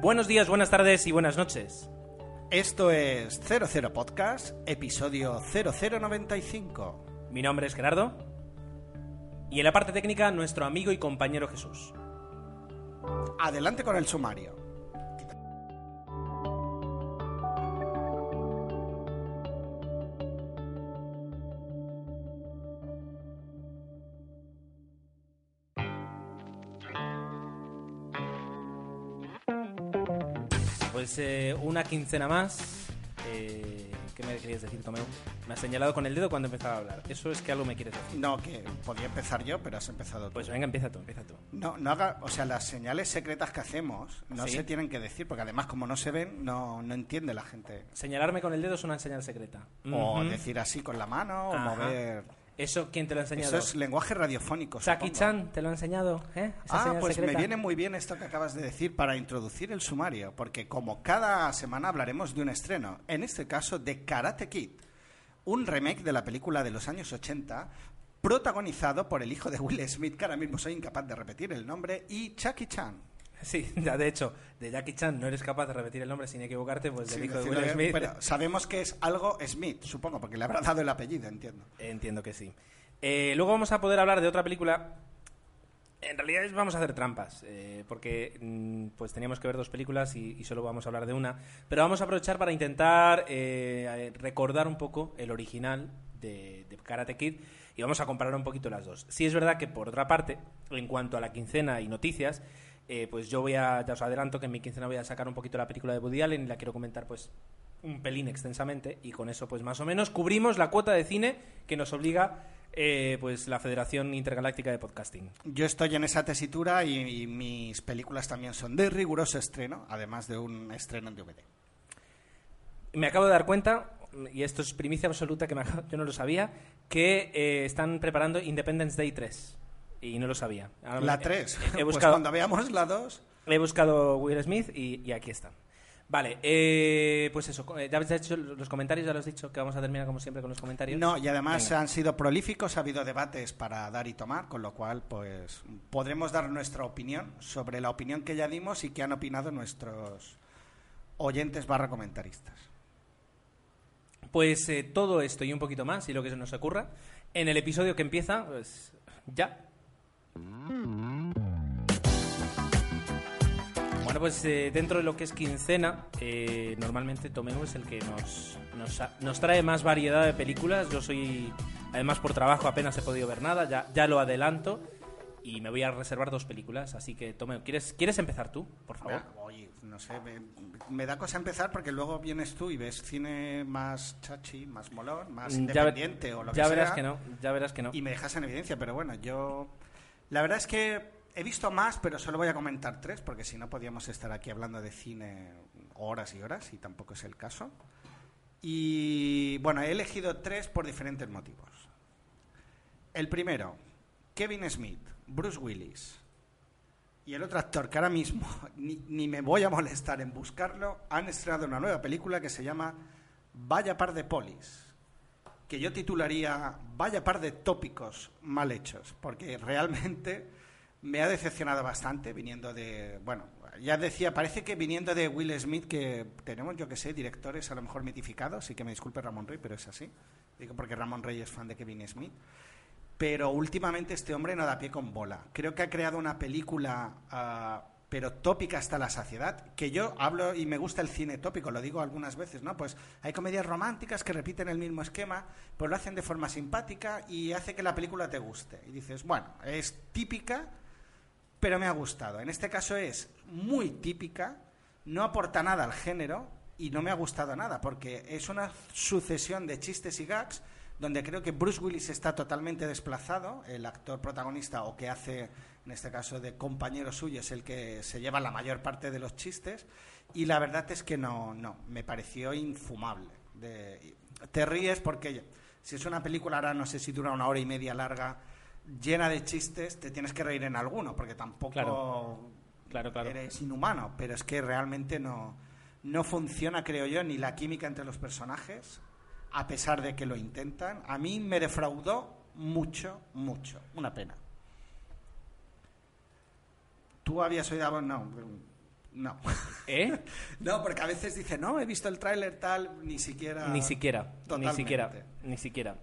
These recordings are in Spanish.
Buenos días, buenas tardes y buenas noches. Esto es 00 Podcast, episodio 0095. Mi nombre es Gerardo y en la parte técnica nuestro amigo y compañero Jesús. Adelante con el sumario. Pues eh, una quincena más. Eh, ¿Qué me querías decir, Tomeu? Me has señalado con el dedo cuando empezaba a hablar. Eso es que algo me quieres decir. No, que podía empezar yo, pero has empezado tú. Pues venga, empieza tú, empieza tú. No, no haga, o sea, las señales secretas que hacemos no Sí. se tienen que decir, porque además como no se ven, no, no entiende la gente. Señalarme con el dedo es una señal secreta. O decir así con la mano, o Ajá. mover... ¿Eso quién te lo ha enseñado? Eso es lenguaje radiofónico. Supongo. Chan te lo ha enseñado, ¿eh? Ah, pues secreta. me viene muy bien esto que acabas de decir para introducir el sumario, porque como cada semana hablaremos de un estreno, en este caso de Karate Kid, un remake de la película de los años 80, protagonizado por el hijo de Will Smith, que ahora mismo soy incapaz de repetir el nombre, y Jackie Chan. Sí, ya de hecho, de Jackie Chan no eres capaz de repetir el nombre sin equivocarte, pues del Sí, hijo de Will Smith. Pero sabemos que es algo Smith, supongo, porque le habrá dado el apellido, entiendo. Entiendo que sí. Eh, luego vamos a poder hablar de otra película. En realidad vamos a hacer trampas, eh, porque mm, pues teníamos que ver dos películas y, y solo vamos a hablar de una. Pero vamos a aprovechar para intentar eh, recordar un poco el original de, de Karate Kid y vamos a comparar un poquito las dos. Sí es verdad que por otra parte, en cuanto a la quincena y noticias, eh, pues yo voy a, ya os adelanto que en mi quincena voy a sacar un poquito la película de Woody Allen y la quiero comentar pues un pelín extensamente y con eso pues más o menos cubrimos la cuota de cine que nos obliga eh, pues la Federación Intergaláctica de Podcasting. Yo estoy en esa tesitura y, y mis películas también son de riguroso estreno, además de un estreno en DVD. Me acabo de dar cuenta, y esto es primicia absoluta que me yo no lo sabía, que eh, están preparando Independence Day 3 y no lo sabía. Ahora La 3. He Pues buscado, cuando veamos la 2... he buscado Will Smith y, y aquí está. Vale, eh, pues eso, eh, ya habéis hecho los comentarios, ya lo has dicho, que vamos a terminar como siempre con los comentarios. No, y además Venga. han sido prolíficos, ha habido debates para dar y tomar, con lo cual pues podremos dar nuestra opinión sobre la opinión que ya dimos y que han opinado nuestros oyentes barra comentaristas. Pues eh, todo esto y un poquito más, y lo que se nos ocurra, en el episodio que empieza, pues ya. Bueno, pues eh, dentro de lo que es quincena, eh, normalmente Tomeu es el que nos, nos, trae más variedad de películas. Yo soy, además por trabajo apenas he podido ver nada, ya, ya lo adelanto, y me voy a reservar dos películas. Así que Tomeu, ¿quieres, ¿quieres empezar tú, por favor? Ah, Oye, no sé, me, me da cosa empezar porque luego vienes tú y ves cine más chachi, más molón, más Mm, ya independiente o lo ya que verás sea. que no, ya verás que no. Y me dejas en evidencia, pero bueno, yo... La verdad es que he visto más, pero solo voy a comentar tres, porque si no podíamos estar aquí hablando de cine horas y horas, y tampoco es el caso. Y bueno, he elegido tres por diferentes motivos. El primero, Kevin Smith, Bruce Willis. Y el otro actor que ahora mismo ni, ni me voy a molestar en buscarlo, han estrenado una nueva película que se llama Vaya par de polis que yo titularía Vaya par de tópicos mal hechos, porque realmente me ha decepcionado bastante viniendo de, bueno, ya decía, parece que viniendo de Will Smith, que tenemos, yo que sé, directores a lo mejor mitificados, y que me disculpe Ramón Rey, pero es así, digo porque Ramón Rey es fan de Kevin Smith, pero últimamente este hombre no da pie con bola. Creo que ha creado una película, ah, pero tópica hasta la saciedad, que yo hablo y me gusta el cine tópico, lo digo algunas veces, ¿no? Pues hay comedias románticas que repiten el mismo esquema, pues lo hacen de forma simpática y hace que la película te guste. Y dices, bueno, es típica, pero me ha gustado. En este caso es muy típica, no aporta nada al género y no me ha gustado nada, porque es una sucesión de chistes y gags donde creo que Bruce Willis está totalmente desplazado, el actor protagonista o que hace, en este caso, de compañero suyo, es el que se lleva la mayor parte de los chistes, y la verdad es que no, no, me pareció infumable. De- te ríes porque si es una película, ahora no sé si dura una hora y media larga, llena de chistes, te tienes que reír en alguno, porque tampoco Claro. Claro, claro. eres inhumano, pero es que realmente no, no funciona, creo yo, ni la química entre los personajes, a pesar de que lo intentan. A mí me defraudó mucho, mucho. Una pena. ¿Tú habías oído algo? No. No. ¿Eh? No, porque a veces dice, no, he visto el tráiler tal, ni siquiera... Ni siquiera, ni Totalmente. siquiera, ni siquiera.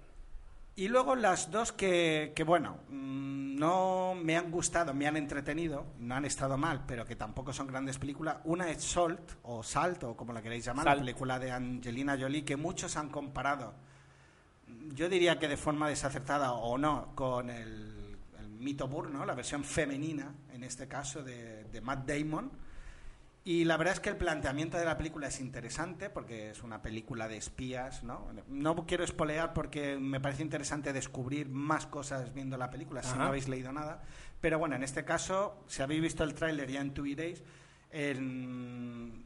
Y luego las dos que, que, bueno, mm, no me han gustado, me han entretenido, no han estado mal, pero que tampoco son grandes películas. Una es Salt, o Salt, o como la queréis llamar, Salt. la película de Angelina Jolie, que muchos han comparado, yo diría que de forma desacertada o no, con el, el mito Burr, ¿no? la versión femenina, en este caso, de, de Matt Damon. Y la verdad es que el planteamiento de la película es interesante porque es una película de espías, ¿no? No quiero espolear porque me parece interesante descubrir más cosas viendo la película si no habéis leído nada. Pero bueno, en este caso, si habéis visto el tráiler ya intuiréis, en-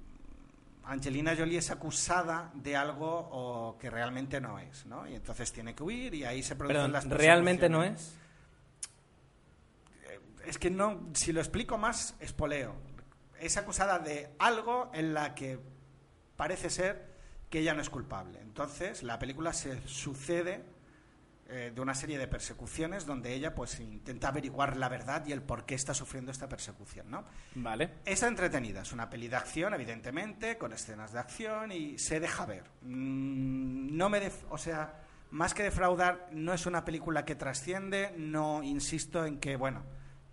Angelina Jolie es acusada de algo o que realmente no es, ¿no? Y entonces tiene que huir y ahí se producen Perdón, las ¿realmente no es? Es que no, si lo explico más, espoleo. Es acusada de algo en la que parece ser que ella no es culpable. Entonces, la película se sucede eh, de una serie de persecuciones donde ella pues intenta averiguar la verdad y el por qué está sufriendo esta persecución, ¿no? Vale. Es entretenida, es una peli de acción, evidentemente, con escenas de acción y se deja ver. Mm, no me, def- o sea, más que defraudar, no es una película que trasciende. No insisto en que, bueno,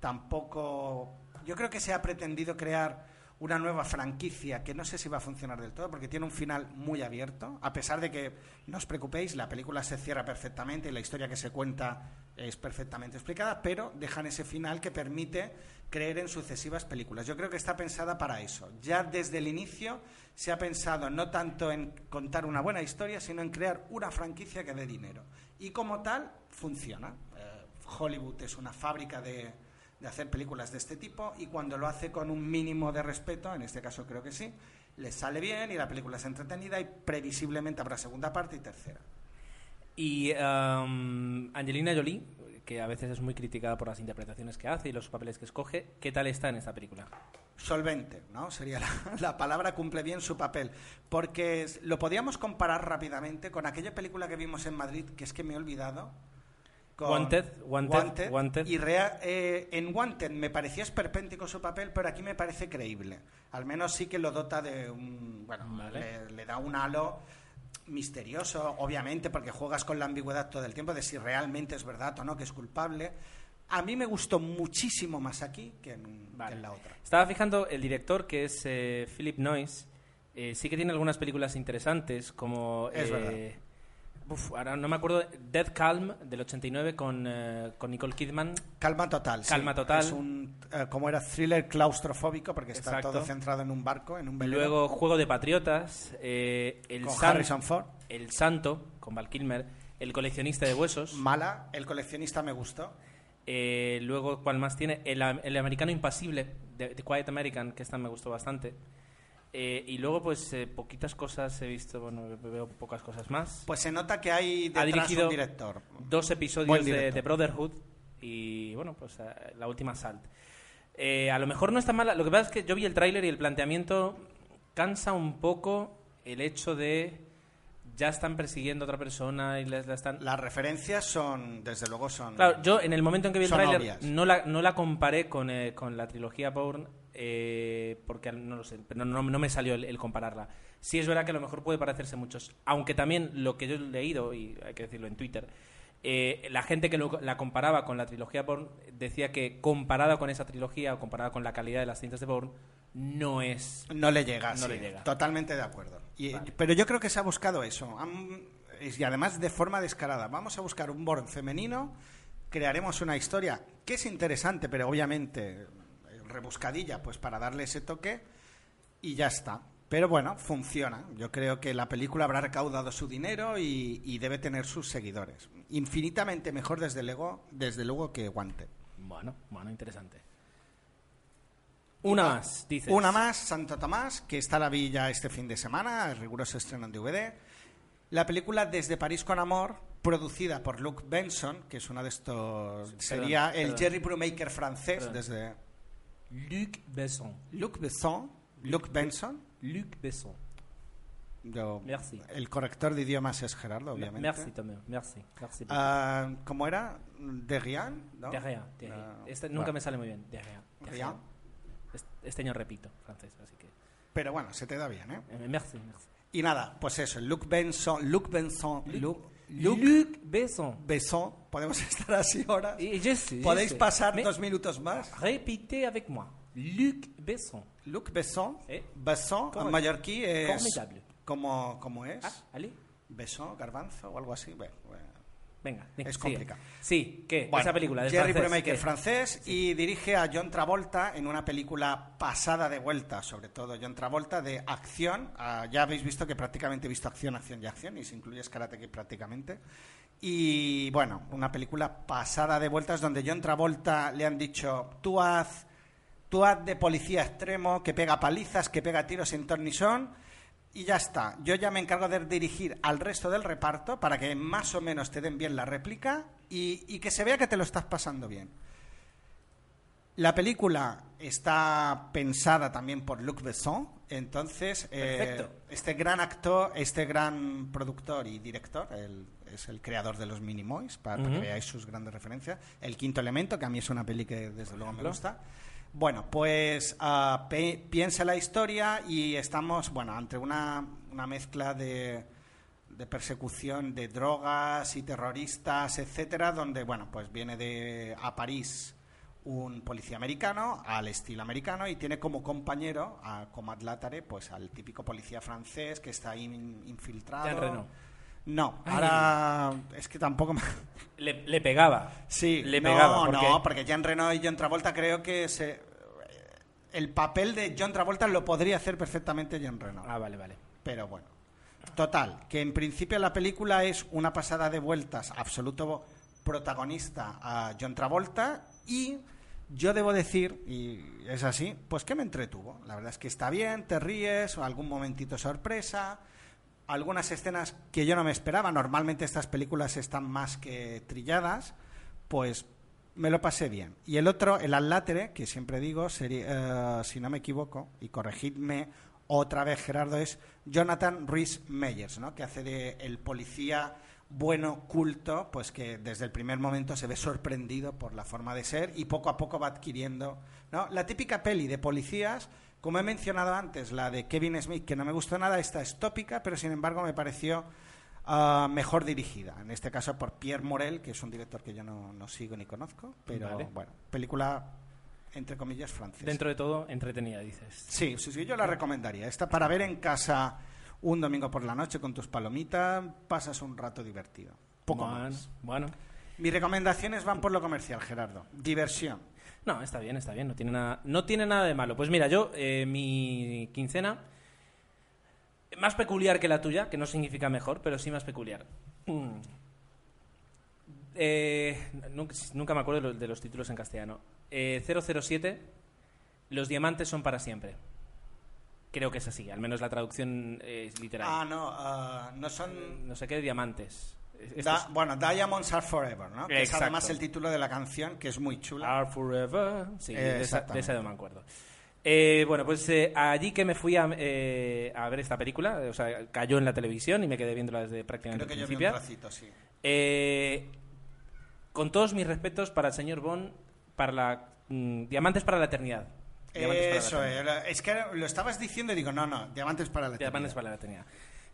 tampoco. Yo creo que se ha pretendido crear una nueva franquicia que no sé si va a funcionar del todo porque tiene un final muy abierto. A pesar de que no os preocupéis, la película se cierra perfectamente y la historia que se cuenta es perfectamente explicada, pero dejan ese final que permite creer en sucesivas películas. Yo creo que está pensada para eso. Ya desde el inicio se ha pensado no tanto en contar una buena historia, sino en crear una franquicia que dé dinero. Y como tal, funciona. Eh, Hollywood es una fábrica de, de hacer películas de este tipo y cuando lo hace con un mínimo de respeto, en este caso creo que sí, les sale bien y la película es entretenida y previsiblemente habrá segunda parte y tercera. Y um, Angelina Jolie, que a veces es muy criticada por las interpretaciones que hace y los papeles que escoge, ¿qué tal está en esta película? solvente, ¿no? Sería la, la palabra, cumple bien su papel. Porque lo podíamos comparar rápidamente con aquella película que vimos en Madrid, que es que me he olvidado. Con Wanted, Wanted, Wanted. Y rea- eh, en Wanted me parecía esperpéntico su papel, pero aquí me parece creíble. Al menos sí que lo dota de un. Bueno, Vale. le, le da un halo misterioso, obviamente, porque juegas con la ambigüedad todo el tiempo de si realmente es verdad o no, que es culpable. A mí me gustó muchísimo más aquí que en, que en la otra. Estaba fijando, el director, que es eh, Philip Noyce, eh, sí que tiene algunas películas interesantes, como... Es verdad. Uf, ahora no me acuerdo, Dead Calm, del 89, con, eh, con Nicole Kidman. Calma total. sí. Calma total. Es un, eh, como era, thriller claustrofóbico porque está Exacto. todo centrado en un barco, en un velero. Luego Juego de Patriotas, eh, el, con San- Harrison Ford. el Santo, con Val Kilmer, El coleccionista de huesos. Mala. El coleccionista me gustó. Eh, luego, ¿cuál más tiene? El, el americano impasible, de, de Quiet American, que esta me gustó bastante. Eh, y luego, pues, eh, poquitas cosas he visto, bueno, veo pocas cosas más. Pues se nota que hay Ha detrás dirigido un director. Dos episodios de, de Brotherhood y, bueno, pues eh, la última Salt. Eh, a lo mejor no está mala. Lo que pasa es que yo vi el tráiler y el planteamiento cansa un poco el hecho de ya están persiguiendo a otra persona y les la están... Las referencias son, desde luego, son. Claro, yo en el momento en que vi el tráiler no la, no la comparé con, eh, con la trilogía Bourne eh, porque no lo sé, no, no, no me salió el, el compararla. Sí es verdad que a lo mejor puede parecerse muchos, aunque también lo que yo he leído, y hay que decirlo en Twitter, eh, la gente que lo- la comparaba con la trilogía Bourne decía que comparada con esa trilogía o comparada con la calidad de las cintas de Bourne, no es... No le llega, No sí, le llega. Totalmente de acuerdo. Y- Vale. Pero yo creo que se ha buscado eso. Y además de forma descarada. Vamos a buscar un Born femenino, crearemos una historia que es interesante, pero obviamente eh, rebuscadilla, pues para darle ese toque y ya está. Pero bueno, funciona. Yo creo que la película habrá recaudado su dinero y, y debe tener sus seguidores. Infinitamente mejor, desde luego, desde luego que Guante. Bueno, bueno, interesante. Una más, dices. Una más, Santo Tomás, que está a la villa este fin de semana, el riguroso estreno en DVD. La película Desde París con Amor, producida por Luc Benson, que es uno de estos... sería el perdón. Jerry Brubaker francés, Perdón. desde... Luc Besson. Luc Besson, Luc Benson. Luc Besson. yo- Merci. el corrector de idiomas es Gerardo, obviamente. Merci también, merci. merci. Ah, ¿Cómo era? ¿De Rian? ¿no? De rien, de rien. Ah, Este nunca bueno. me sale muy bien. De rien. de Rien. Este año repito francés, así que... Pero bueno, se te da bien, ¿eh? eh, Merci, merci. Y nada, pues eso, Luc Benson, Luc Benson, Luc, Luc Luc Besson. Besson, podemos estar así ahora. Et je sais, je Podéis sais. pasar Mais dos minutos más. Répétez avec moi. Luc Besson. Luc Besson, Eh. Besson, ¿Cómo en mallorquí es... Formidable. ¿Cómo, cómo es? Ah, allez. Besson, garbanzo o algo así. Bueno. Venga, Es complicado. Sí, ¿qué? Bueno, Esa película de Jerry ¿qué? francés, y dirige a John Travolta en una película pasada de vuelta, sobre todo John Travolta, de acción. Ah, ya habéis visto que prácticamente he visto acción, acción y acción, y si incluyes Karate Kid prácticamente. Y bueno, una película pasada de vueltas donde John Travolta le han dicho, tú haz, tú haz de policía extremo, que pega palizas, que pega tiros ni son, y ya está. Yo ya me encargo de dirigir al resto del reparto para que más o menos te den bien la réplica y, y que se vea que te lo estás pasando bien. La película está pensada también por Luc Besson, entonces eh, este gran actor, este gran productor y director, él es el creador de los Minimoys, para, para que veáis sus grandes referencias. El quinto elemento, que a mí es una peli que desde luego me gusta. Bueno, pues pe- piensa la historia y estamos, bueno, ante una, una mezcla de, de persecución de drogas y terroristas, etcétera, donde, bueno, pues viene de a París un policía americano al estilo americano y tiene como compañero, a, como adlátare, pues al típico policía francés que está ahí in- infiltrado. No, Ay. ahora es que tampoco me... Le, le pegaba. Sí, le no, pegaba. Porque... no, porque Jean Reno y John Travolta creo que se, el papel de John Travolta lo podría hacer perfectamente John Reno. Ah, vale, vale. Pero bueno. Total, que en principio la película es una pasada de vueltas, absoluto protagonista a John Travolta y yo debo decir, y es así, pues que me entretuvo. La verdad es que está bien, te ríes, algún momentito sorpresa, algunas escenas que yo no me esperaba. Normalmente estas películas están más que trilladas, pues me lo pasé bien. Y el otro, el Allátere, que siempre digo, sería, eh, si no me equivoco, y corregidme otra vez Gerardo, es Jonathan Rhys Meyers, ¿no? que hace de el policía bueno, culto, pues que desde el primer momento se ve sorprendido por la forma de ser y poco a poco va adquiriendo, ¿no? La típica peli de policías, como he mencionado antes, la de Kevin Smith, que no me gustó nada, esta es tópica, pero sin embargo me pareció ah, mejor dirigida. En este caso por Pierre Morel, que es un director que yo no, no sigo ni conozco, pero Vale. bueno, película entre comillas francesa. Dentro de todo, entretenida, dices. Sí, sí, sí, yo la recomendaría. Esta para ver en casa un domingo por la noche con tus palomitas, pasas un rato divertido. Poco bueno, más. Bueno. Mis recomendaciones van por lo comercial, Gerardo. Diversión. No, está bien, está bien. No tiene nada, no tiene nada de malo. Pues mira, yo, eh, mi quincena, más peculiar que la tuya, que no significa mejor, pero sí más peculiar. Mm. Eh, nunca, nunca me acuerdo de los, de los títulos en castellano. Eh, 007, Los diamantes son para siempre. Creo que es así, al menos la traducción es literal. Ah, no, ah, no son... No sé qué diamantes. Da- es- bueno, Diamonds Are Forever, ¿no? Que es además el título de la canción, que es muy chula. Are Forever. Sí, Eh, de, esa, de esa no me acuerdo. Eh, bueno, pues eh, allí que me fui a, eh, a ver esta película, o sea, cayó en la televisión y me quedé viéndola desde prácticamente Creo que el yo vi un sí. Eh, con todos mis respetos para el señor Bond, para la mm, Diamantes para la Eternidad. Diamantes la Eso, Eternidad. es que lo estabas diciendo y digo, no, no, Diamantes para la Diamantes eternidad. para la Eternidad.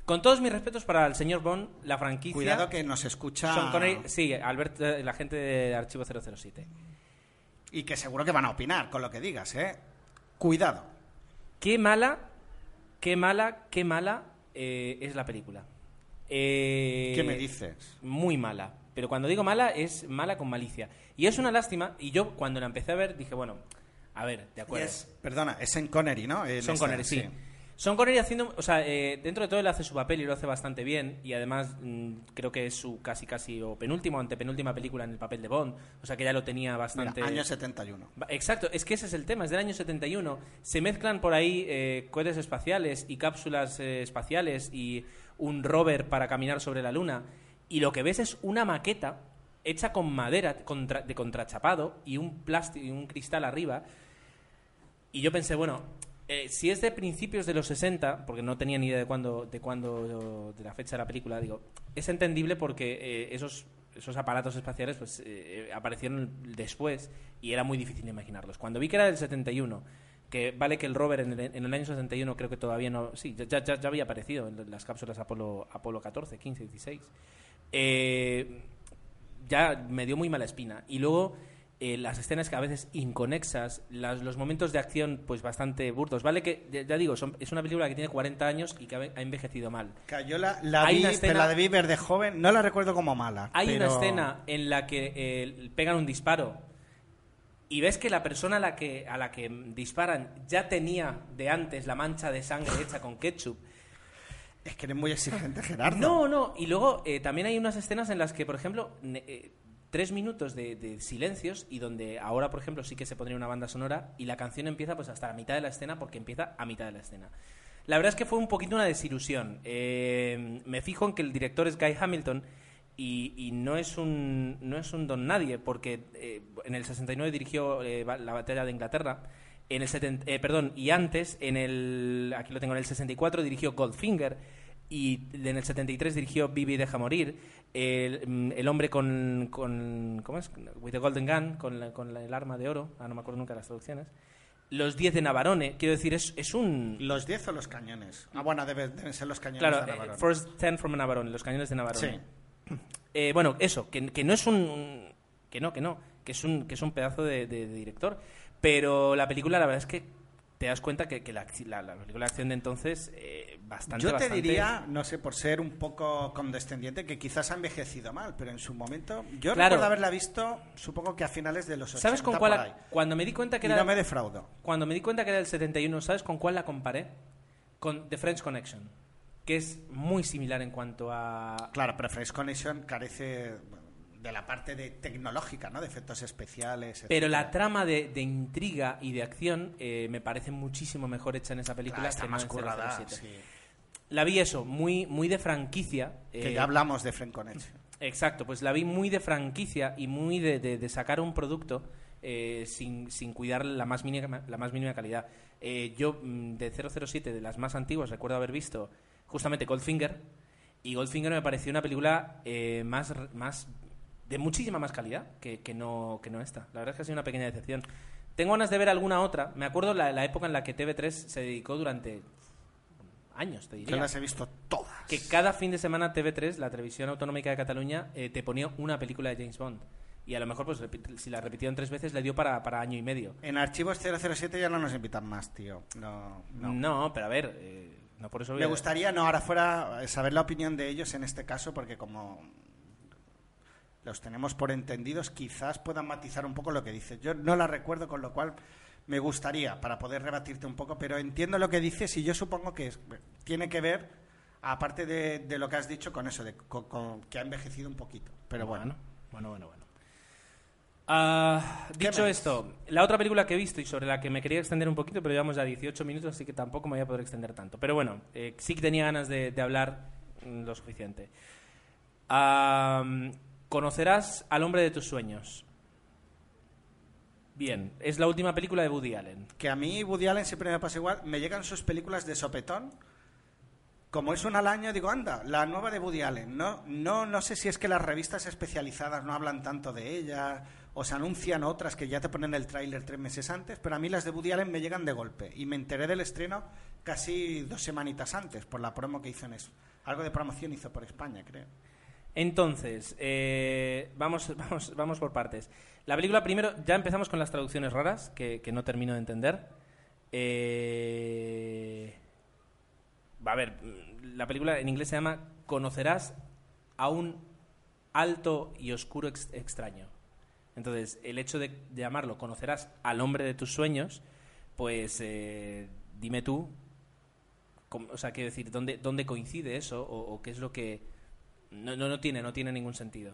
Con todos mis respetos para el señor Bond, la franquicia. Cuidado que nos escucha... Sean Connery- sí, Albert, la gente de Archivo 007. Y que seguro que van a opinar con lo que digas, ¿eh? Cuidado. Qué mala, qué mala, qué mala eh, es la película. Eh, ¿Qué me dices? Muy mala. Pero cuando digo mala, es mala con malicia. Y es una lástima. Y yo, cuando la empecé a ver, dije, bueno, a ver, de acuerdo. es- perdona, es en Connery, ¿no? Son Connery, sí. Son Connery haciendo, o sea, eh, dentro de todo él hace su papel y lo hace bastante bien y además mm, creo que es su casi casi o penúltima o antepenúltima película en el papel de Bond, o sea que ya lo tenía Mira, bastante año 71. Va- Exacto, es que ese es el tema, es del año 71. Se mezclan por ahí eh, cohetes espaciales y cápsulas eh, espaciales y un rover para caminar sobre la luna. Y lo que ves es una maqueta hecha con madera contra- de contrachapado y un plástico y un cristal arriba. Y yo pensé, bueno, eh, si es de principios de los 60, porque no tenía ni idea de cuándo, de la fecha de la película, digo, es entendible porque eh, esos, aparatos espaciales pues, eh, aparecieron después y era muy difícil imaginarlos. Cuando vi que era del 71, que vale que el rover en el, año 61 creo que todavía no... Sí, ya, ya, ya había aparecido en las cápsulas Apolo, Apolo 14, 15, 16. Eh, ya me dio muy mala espina. Y luego eh, las escenas que a veces inconexas, las- los momentos de acción pues bastante burdos. Vale que, ya, digo, son- es una película que tiene 40 años y que ha, ha envejecido mal. Que yo la, vi, pero escena- la de Bieber de joven, no la recuerdo como mala. Hay una escena en la que eh, pegan un disparo y ves que la persona a la que, a la que disparan ya tenía de antes la mancha de sangre hecha con ketchup. Es que eres muy exigente, Gerardo. No, no. Y luego eh, también hay unas escenas en las que, por ejemplo, eh, tres minutos de, de silencios y donde ahora, por ejemplo, sí que se pondría una banda sonora y la canción empieza pues hasta la mitad de la escena porque empieza a mitad de la escena. La verdad es que fue un poquito una desilusión. Eh, me fijo en que el director es Guy Hamilton y, no es un no es un don nadie porque eh, en el 69 dirigió eh, la batalla de Inglaterra en el 70 perdón y antes en el aquí lo tengo en el 64 dirigió Goldfinger y en el 73 dirigió Bibi deja morir el, mm, el hombre con, con ¿cómo es? with the golden gun con, la- con la- el arma de oro ah, no me acuerdo nunca de las traducciones los 10 de Navarone quiero decir es, es un ¿Los 10 o los cañones? Ah, bueno, debe- deben ser los cañones Claro, de eh, Navarone. First Ten from Navarone, los cañones de Navarone. Sí. Eh, bueno, eso, que, que no es un... Que no, que no, que es un, que es un pedazo de, de- de director. Pero la película, la verdad es que te das cuenta que, que la, la- la película de acción de entonces, eh, bastante, Yo te bastante- diría, no sé, por ser un poco condescendiente, que quizás ha envejecido mal, pero en su momento. Yo Claro. recuerdo haberla visto, supongo que a finales de los 80. ¿Sabes con por cuál? ahí. Cuando me di cuenta que Y era... no me defraudo. Cuando me di cuenta que era del 71, ¿sabes con cuál la comparé? Con The French Connection, que es muy similar en cuanto a... Claro, pero Fresh Connection carece bueno, de la parte de tecnológica, ¿no? De efectos especiales. Pero la trama de, de intriga y de acción eh, me parece muchísimo mejor hecha en esa película Claro, está que no más en currada. 007. sí. La vi eso, muy, muy de franquicia. Que eh, ya hablamos de Connection. Exacto, pues la vi muy de franquicia y muy de, de- de sacar un producto eh, sin, sin cuidar la más mínima, la más mínima calidad. Eh, yo, mm, de 007, de las más antiguas, recuerdo haber visto justamente Goldfinger. Y Goldfinger me pareció una película eh, más, más de muchísima más calidad que, que no, que no esta. La verdad es que ha sido una pequeña decepción. Tengo ganas de ver alguna otra. Me acuerdo la, la época en la que TV3 se dedicó durante años, te diría Yo las he visto todas. que cada fin de semana TV3, la televisión autonómica de Cataluña, eh, te ponía una película de James Bond. Y a lo mejor, pues si la repitieron tres veces, le dio para, para año y medio. En Archivos 007 ya no nos invitan más, tío. No, no. pero a ver, eh, no por eso Me gustaría, no, ahora fuera, eh, saber la opinión de ellos en este caso, porque como los tenemos por entendidos, quizás puedan matizar un poco lo que dices. Yo no la recuerdo, con lo cual me gustaría, para poder rebatirte un poco, pero entiendo lo que dices y yo supongo que es- tiene que ver, aparte de, de lo que has dicho, con eso, de, con- con- que ha envejecido un poquito. Pero bueno. bueno, bueno, bueno. Ah, ¿Qué dicho esto, la otra película que he visto y sobre la que me quería extender un poquito, pero llevamos ya 18 minutos, así que tampoco me voy a poder extender tanto. Pero bueno, eh, sí que tenía ganas de, de hablar mm, lo suficiente. Ah, conocerás al hombre de tus sueños. Bien, es la última película de Woody Allen. que a mí Woody Allen siempre me pasa igual, me llegan sus películas de sopetón. Como es una al año, digo, anda, la nueva de Woody Allen. No, no, no sé si es que las revistas especializadas no hablan tanto de ella, o se anuncian otras que ya te ponen el tráiler tres meses antes, pero a mí las de Woody Allen me llegan de golpe. Y me enteré del estreno casi dos semanitas antes, por la promo que hizo en eso. Algo de promoción hizo por España, creo. Entonces, eh, vamos, vamos, vamos por partes. La película, primero, ya empezamos con las traducciones raras, que, que no termino de entender. Eh, a ver, la película en inglés se llama Conocerás a un alto y oscuro ex- extraño. Entonces, el hecho de llamarlo Conocerás al hombre de tus sueños, pues eh, dime tú, o sea, quiero decir, ¿dónde, dónde coincide eso o qué es lo que... No, no, tiene, no tiene ningún sentido.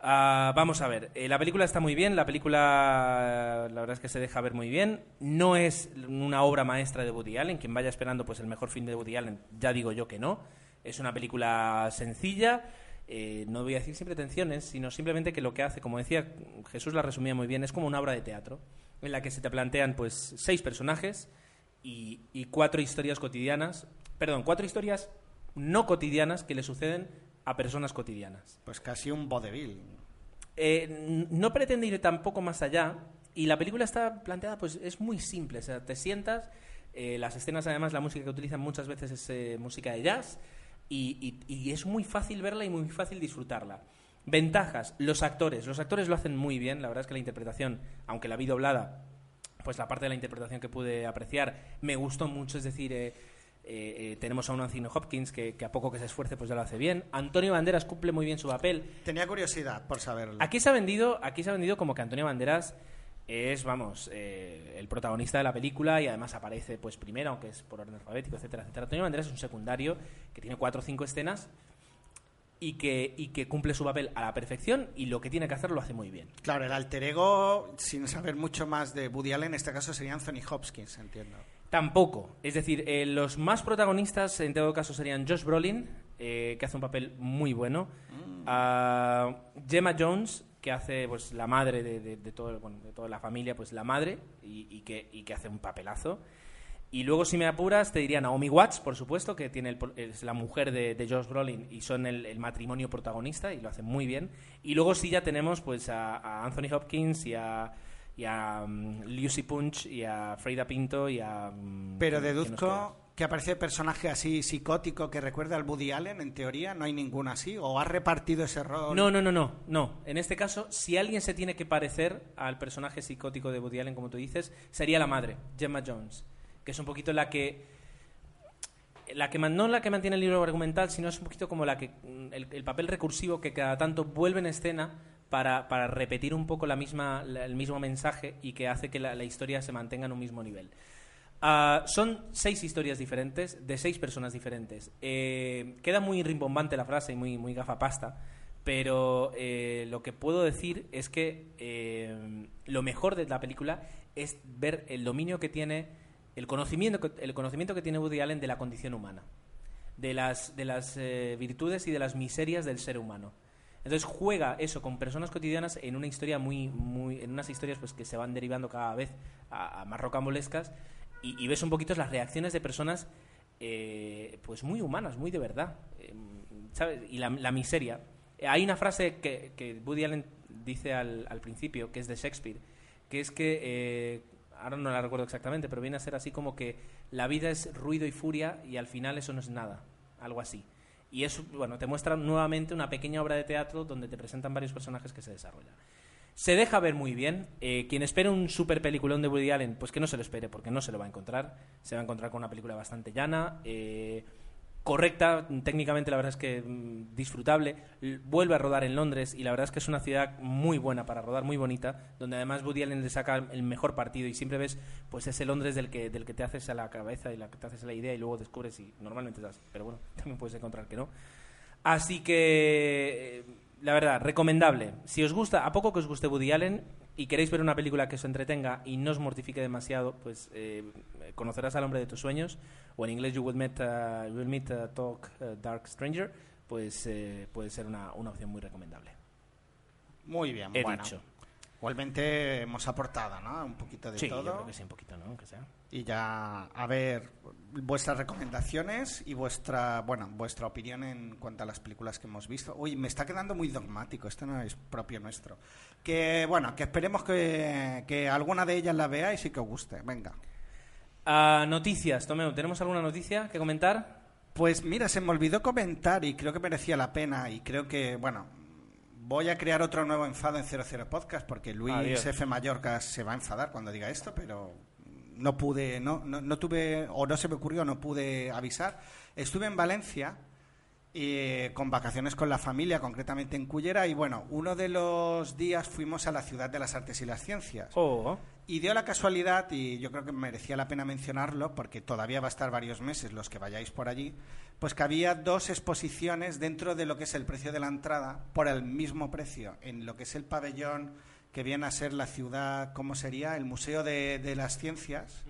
Ah, vamos a ver, eh, la película está muy bien, la película la verdad es que se deja ver muy bien, no es una obra maestra de Woody Allen, quien vaya esperando pues el mejor film de Woody Allen, ya digo yo que no, es una película sencilla, eh, no voy a decir sin pretensiones, sino simplemente que lo que hace, como decía Jesús la resumía muy bien, es como una obra de teatro, en la que se te plantean pues seis personajes y, y cuatro historias cotidianas, perdón, cuatro historias no cotidianas que le suceden a personas cotidianas. Pues casi un vodevil. Eh, no pretende ir tampoco más allá Y la película está planteada, pues es muy simple. O sea, te sientas, eh, las escenas, además, la música que utilizan muchas veces es eh, música de jazz. Y, y- y es muy fácil verla y muy fácil disfrutarla. Ventajas, los actores. Los actores lo hacen muy bien. La verdad es que la interpretación, aunque la vi doblada, pues la parte de la interpretación que pude apreciar me gustó mucho. Es decir, eh, eh, eh, tenemos a un Anthony Hopkins que, que a poco que se esfuerce, pues ya lo hace bien. Antonio Banderas cumple muy bien su papel. Tenía curiosidad por saberlo. Aquí se ha vendido, aquí se ha vendido como que Antonio Banderas es, vamos, eh, el protagonista de la película y además aparece pues primero, aunque es por orden alfabético, etcétera, etcétera. Antonio Banderas es un secundario que tiene cuatro o cinco escenas y que, y que cumple su papel a la perfección y lo que tiene que hacer lo hace muy bien. Claro, el alter ego, sin saber mucho más de Woody Allen, en este caso sería Anthony Hopkins, entiendo. Tampoco. Es decir, eh, los más protagonistas en todo caso serían Josh Brolin, eh, que hace un papel muy bueno, a Gemma Jones, que hace pues la madre de, de- de todo, bueno, de toda la familia, pues la madre, y, y que, y que hace un papelazo. Y luego, si me apuras, te diría Naomi Watts, por supuesto, que tiene el es la mujer de, de Josh Brolin y son el, el matrimonio protagonista y lo hacen muy bien. Y luego sí ya tenemos pues a, a Anthony Hopkins y a, y a mm, Lucy Punch y a Freida Pinto y a... mm, Pero deduzco que aparece personaje así psicótico que recuerda al Woody Allen, en teoría, no hay ninguno así, o ha repartido ese rol. No, no, no, no, no. En este caso, si alguien se tiene que parecer al personaje psicótico de Woody Allen, como tú dices, sería la madre, Gemma Jones, que es un poquito la que la que no la que mantiene el libro argumental, sino es un poquito como la que mm, el, el papel recursivo que cada tanto vuelve en escena para, repetir un poco el mismo mensaje y que hace que la, historia se mantenga en un mismo nivel. Ah, son seis historias diferentes, de seis personas diferentes. Eh, queda muy rimbombante la frase y muy, muy gafapasta, pero eh, lo que puedo decir es que eh, lo mejor de la película es ver el dominio que tiene, el conocimiento, que- el conocimiento que tiene Woody Allen de la condición humana, de las, de las virtudes y de las miserias del ser humano. Entonces juega eso con personas cotidianas en una historia muy, muy, en unas historias pues que se van derivando cada vez a, a más rocambolescas y, y ves un poquito las reacciones de personas eh, pues muy humanas, muy de verdad, eh, ¿sabes? Y la, la miseria. Hay una frase que, que Woody Allen dice al, al principio, que es de Shakespeare, que es que, eh, ahora no la recuerdo exactamente, pero viene a ser así como que la vida es ruido y furia y al final eso no es nada, algo así. Y eso, bueno, te muestra nuevamente una pequeña obra de teatro donde te presentan varios personajes que se desarrollan. Se deja ver muy bien. Eh, quien espere un super peliculón de Woody Allen, pues que no se lo espere, porque no se lo va a encontrar. Se va a encontrar con una película bastante llana, eh, correcta, técnicamente la verdad es que mm, disfrutable. Vuelve a rodar en Londres y la verdad es que es una ciudad muy buena para rodar, muy bonita, donde además Woody Allen le saca el mejor partido y siempre ves pues ese Londres del que, del que te haces a la cabeza y la que te haces a la idea y luego descubres y normalmente das, pero bueno, también puedes encontrar que no. Así que, eh, la verdad, recomendable. Si os gusta, a poco que os guste Woody Allen y queréis ver una película que os entretenga y no os mortifique demasiado, pues eh, conocerás al hombre de tus sueños, o en inglés You Will Meet, uh, you will meet a Talk uh, Dark Stranger, pues eh, puede ser una, una opción muy recomendable. Muy bien, He bueno. dicho. Igualmente hemos aportado, ¿no? Un poquito de Sí, yo todo. creo que sí, un poquito, ¿no? Aunque sea. Y ya, a ver, vuestras recomendaciones y vuestra, bueno, vuestra opinión en cuanto a las películas que hemos visto. Uy, me está quedando muy dogmático, esto no es propio nuestro. Que, bueno, que esperemos que, que alguna de ellas la veáis y que os guste. Venga. Noticias, Tomeo, ¿tenemos alguna noticia que comentar? Pues mira, se me olvidó comentar y creo que merecía la pena y creo que, bueno, voy a crear otro nuevo enfado en 00 Podcast porque Luis Adiós. F. Mallorca se va a enfadar cuando diga esto, pero no pude, no, no, no tuve, o no se me ocurrió, no pude avisar. Estuve en Valencia eh, con vacaciones con la familia, concretamente en Cullera, y bueno, uno de los días fuimos a la ciudad de las artes y las ciencias. Oh, Y dio la casualidad, y yo creo que merecía la pena mencionarlo, porque todavía va a estar varios meses los que vayáis por allí, pues que había dos exposiciones dentro de lo que es el precio de la entrada, por el mismo precio, en lo que es el pabellón que viene a ser la ciudad, ¿cómo sería? El Museo de, de las Ciencias,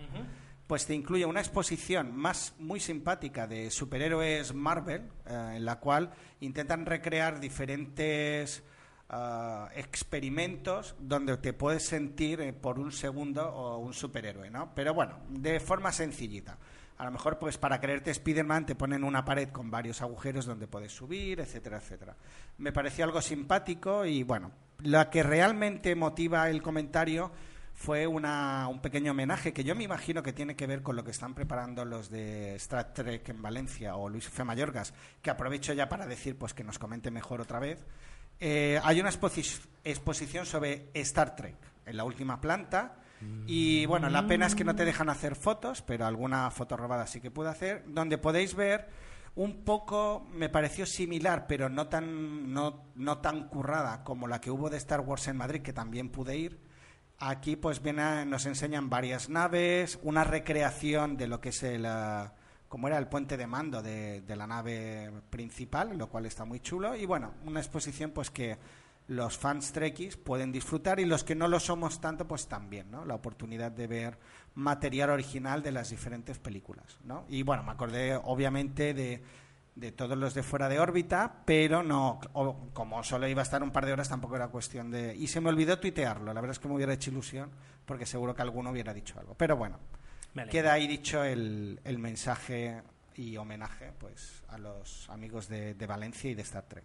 pues te incluye una exposición más muy simpática de superhéroes Marvel, eh, en la cual intentan recrear diferentes ah, experimentos donde te puedes sentir eh, por un segundo o un superhéroe, ¿no? Pero bueno, de forma sencillita. A lo mejor, pues para creerte Spider-Man te ponen una pared con varios agujeros donde puedes subir, etcétera, etcétera. Me pareció algo simpático y bueno, la que realmente motiva el comentario fue una, un pequeño homenaje que yo me imagino que tiene que ver con lo que están preparando los de Star Trek en Valencia o Luis F. Mayorgas, que aprovecho ya para decir pues que nos comente mejor otra vez. Eh, hay una exposición sobre Star Trek en la última planta. Y bueno, la pena es que no te dejan hacer fotos, pero alguna foto robada sí que puedo hacer, donde podéis ver un poco, me pareció similar, pero no tan, no, no tan currada como la que hubo de Star Wars en Madrid, que también pude ir. Aquí pues viene, nos enseñan varias naves, una recreación de lo que es el, ah, como era el puente de mando de, la nave principal, lo cual está muy chulo. Y bueno, una exposición pues que los fans trekkies pueden disfrutar y los que no lo somos tanto pues también, ¿no? La oportunidad de ver material original de las diferentes películas, ¿no? Y bueno, me acordé obviamente de de todos los de fuera de órbita, pero no, como solo iba a estar un par de horas, tampoco era cuestión de... Y se me olvidó tuitearlo, la verdad es que me hubiera hecho ilusión, porque seguro que alguno hubiera dicho algo. Pero bueno, queda ahí dicho el, el, mensaje y homenaje pues a los amigos de, de Valencia y de Star Trek.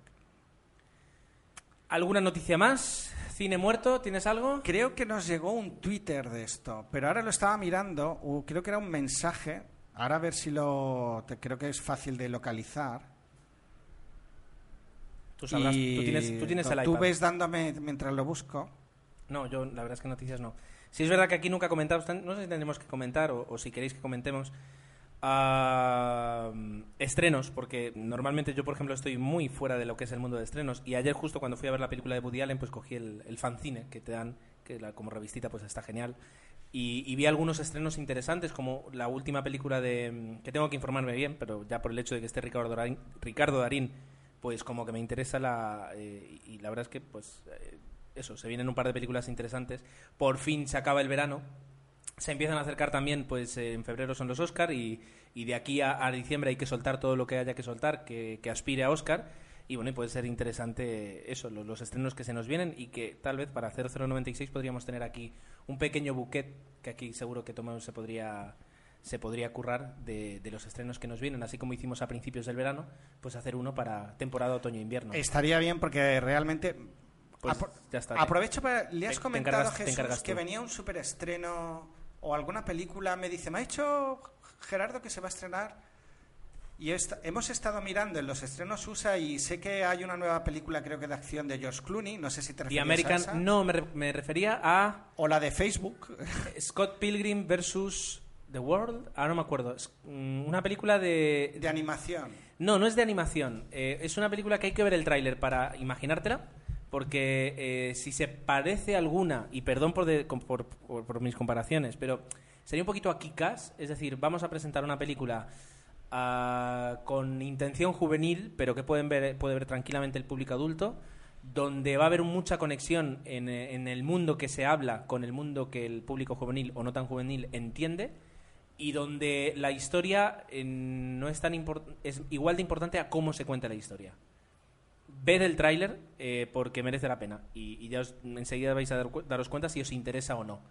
¿Alguna noticia más? ¿Cine muerto? ¿Tienes algo? Creo que nos llegó un Twitter de esto, pero ahora lo estaba mirando, creo que era un mensaje Ahora a ver si lo... creo que es fácil de localizar. Tú sabrás, tú tienes, tú tienes el iPad. Tú ves dándome mientras lo busco. No, yo la verdad es que noticias no. Si es verdad que aquí nunca comentamos, no sé si tenemos que comentar o, si queréis que comentemos estrenos, porque normalmente yo, por ejemplo, estoy muy fuera de lo que es el mundo de estrenos. Y ayer, justo cuando fui a ver la película de Woody Allen, pues cogí el, el fanzine que te dan, que como revistita pues está genial. Y, vi algunos estrenos interesantes, como la última película de... que tengo que informarme bien, pero ya por el hecho de que esté Ricardo Darín, Ricardo Darín pues como que me interesa la... Eh, y la verdad es que, pues, eh, eso, se vienen un par de películas interesantes. Por fin se acaba el verano. Se empiezan a acercar también, pues en febrero son los Oscar y, y de aquí a, diciembre hay que soltar todo lo que haya que soltar que, que aspire a Oscar. Y bueno, puede ser interesante eso, los, estrenos que se nos vienen y que tal vez para hacer 096 podríamos tener aquí un pequeño buquet que aquí seguro que Tomás se podría se podría currar de, los estrenos que nos vienen, así como hicimos a principios del verano, pues hacer uno para temporada otoño-invierno. Estaría bien porque realmente... Pues ya está. Aprovecho para... Le has comentado Jesús que venía un superestreno o alguna película, me dice, me ha hecho Gerardo que se va a estrenar y hemos estado mirando en los estrenos USA y sé que hay una nueva película, creo que de acción de George Clooney. No sé si te refieres American, a esa. No, me, refería a. O la de Facebook. Scott Pilgrim versus The World. Ahora no me acuerdo. Es mm, una película de. De animación. No, no es de animación. Eh, es una película que hay que ver el tráiler para imaginártela. Porque eh, si se parece alguna, y perdón por, por, por, mis comparaciones, pero sería un poquito a Kikas. Es decir, vamos a presentar una película con intención juvenil, pero que pueden ver, puede ver tranquilamente el público adulto, donde va a haber mucha conexión en, en el mundo que se habla con el mundo que el público juvenil o no tan juvenil entiende y donde la historia no es tan es igual de importante a cómo se cuenta la historia. Ved el tráiler eh, porque merece la pena y, ya enseguida vais a daros cuenta si os interesa o no.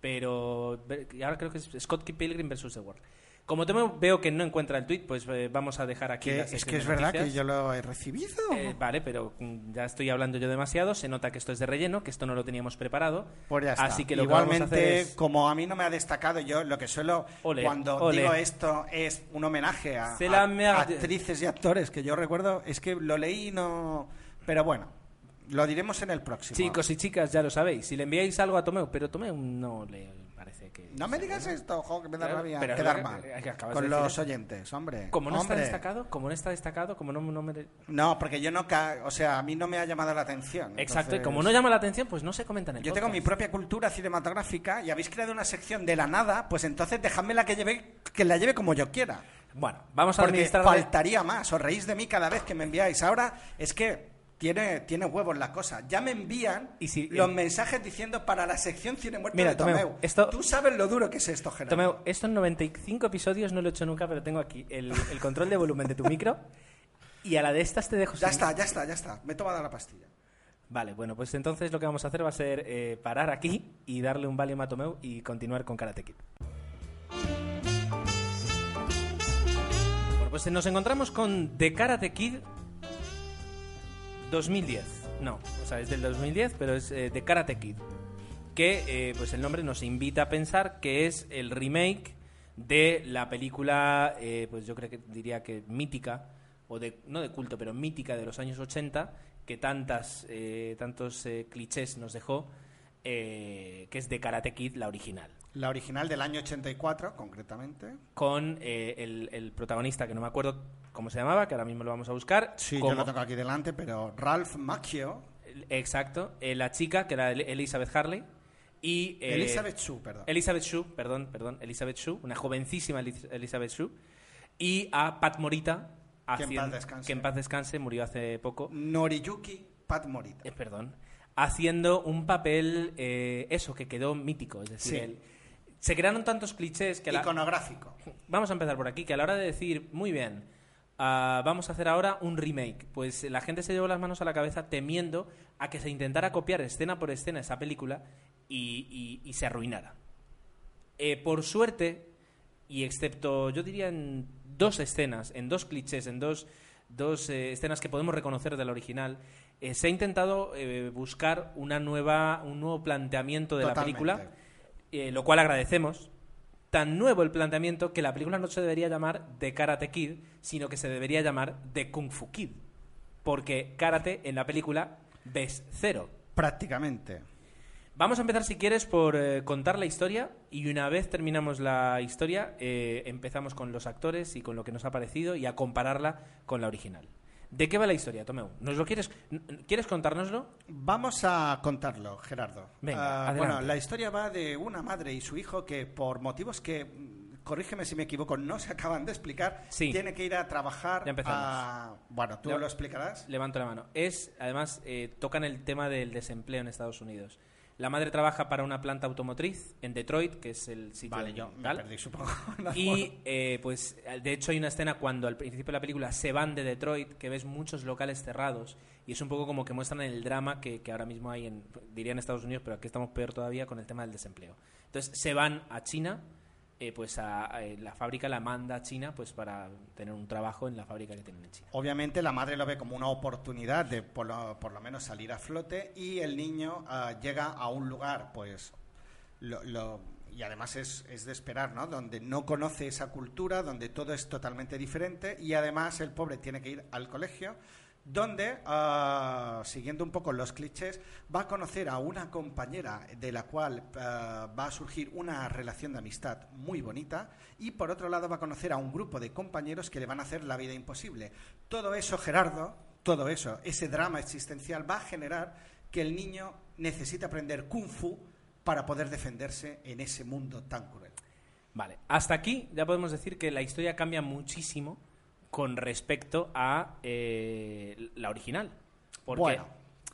Pero ahora creo que es Scott Pilgrim versus The World. Como te veo que no encuentra el tweet, pues eh, vamos a dejar aquí. es que es verdad que yo lo he recibido. Eh, vale, pero mm, ya estoy hablando yo demasiado. Se nota que esto es de relleno, que esto no lo teníamos preparado. Pues ya está. Así que lo Igualmente, que como a mí no me ha destacado, yo lo que suelo cuando digo esto es un homenaje a, actrices y actores que yo recuerdo es que lo leí y no. Pero bueno, lo diremos en el próximo. Chicos y chicas, ya lo sabéis. Si le enviáis algo a Tomeu, pero Tomeu no le no me digas esto, ojo, que me da rabia quedar mal con los oyentes, hombre. Como no está destacado, como no está destacado, como no, no me... No, porque yo no... O sea, a mí no me ha llamado la atención. Exacto, y como no llama la atención, pues no se comenta en el Yo tengo mi propia cultura cinematográfica y habéis creado una sección de la nada, pues entonces dejadme la que lleve, que la lleve como yo quiera. Bueno, vamos a Porque faltaría más, os reís de mí cada vez que me enviáis. Ahora es que tiene, tiene huevos la cosa. Ya me envían los mensajes diciendo para la sección Cine Muerto de Tomeu. Tú sabes lo duro que es esto, Gerardo. Tomeu, estos 95 episodios no lo he hecho nunca, pero tengo aquí el, control de volumen de tu micro y a la de estas te dejo... Ya está, ya está, ya está. Me he tomado la pastilla. Vale, bueno, pues entonces lo que vamos a hacer va a ser eh, parar aquí y darle un Valium a Tomeu y continuar con Karate Kid. Bueno, pues nos encontramos con The Karate Kid 2010. No, o sea, es del 2010, pero es eh, de Karate Kid. que eh, pues el nombre nos invita a pensar que es el remake de la película, eh, pues yo creo que diría que mítica, o de, no de culto, pero mítica de los años 80, que tantas, eh, tantos eh, clichés nos dejó, que es de Karate Kid, la original. La original del año 84, concretamente. Con eh, el, el protagonista, que no me acuerdo cómo se llamaba, que ahora mismo lo vamos a buscar. Sí, como- yo lo tengo aquí delante, pero Ralph Macchio, Exacto, eh, la chica, que era El- Elizabeth Harley. Y, eh, Elizabeth Shue, perdón. Elizabeth Shue, perdón, perdón, Elizabeth Shue, una jovencísima Eliz- Elizabeth Shue. Y a Pat Morita, Que en paz descanse. que en paz descanse, murió hace poco. Noriyuki Pat Morita. Eh, perdón, haciendo un papel, eh, eso, que quedó mítico. Es decir, Sí. el- se crearon tantos clichés que la- Iconográfico. Vamos a empezar por aquí, que a la hora de decir, muy bien, ah, vamos a hacer ahora un remake, pues la gente se llevó las manos a la cabeza temiendo a que se intentara copiar escena por escena esa película y, y- y se arruinara. Eh, por suerte, y excepto, yo diría, en dos escenas, en dos clichés, en dos, dos eh, escenas que podemos reconocer de la original, eh, se ha intentado buscar una nueva, un nuevo planteamiento de la película, lo cual agradecemos. Tan nuevo el planteamiento que la película no se debería llamar The Karate Kid, sino que se debería llamar The Kung Fu Kid. Porque karate en la película ves cero. Prácticamente. Vamos a empezar, si quieres, por eh, contar la historia y una vez terminamos la historia, eh, empezamos con los actores y con lo que nos ha parecido y a compararla con la original. ¿De qué va la historia, Tomeu? ¿Nos lo quieres, ¿Quieres contárnoslo? Vamos a contarlo, Gerardo. Venga, Ah, bueno, la historia va de una madre y su hijo que por motivos que, mm, corrígeme si me equivoco, no se acaban de explicar, Sí. tiene que ir a trabajar Ya empezamos. a... Bueno, tú lo explicarás. Levanto la mano. Es, además, eh, tocan el tema del desempleo en Estados Unidos. La madre trabaja para una planta automotriz en Detroit, que es el sitio Vale, yo me perdí, supongo. Y eh, pues de hecho hay una escena cuando al principio de la película se van de Detroit, que ves muchos locales cerrados y es un poco como que muestran el drama que, que ahora mismo hay en, diría en Estados Unidos, pero aquí estamos peor todavía con el tema del desempleo. Entonces se van a China, eh, pues a, eh, la fábrica la manda a China pues para tener un trabajo en la fábrica que tienen en China. Obviamente la madre lo ve como una oportunidad de por lo, por lo menos salir a flote y el niño ah, llega a un lugar, pues, lo, lo- y además es, es de esperar, ¿no? Donde no conoce esa cultura, donde todo es totalmente diferente y además el pobre tiene que ir al colegio donde, ah, siguiendo un poco los clichés, va a conocer a una compañera de la cual ah, va a surgir una relación de amistad muy bonita y por otro lado va a conocer a un grupo de compañeros que le van a hacer la vida imposible. Todo eso, Gerardo, todo eso, ese drama existencial va a generar que el niño necesite aprender kung fu para poder defenderse en ese mundo tan cruel. Vale, hasta aquí ya podemos decir que la historia cambia muchísimo con respecto a eh, la original. Porque, Bueno,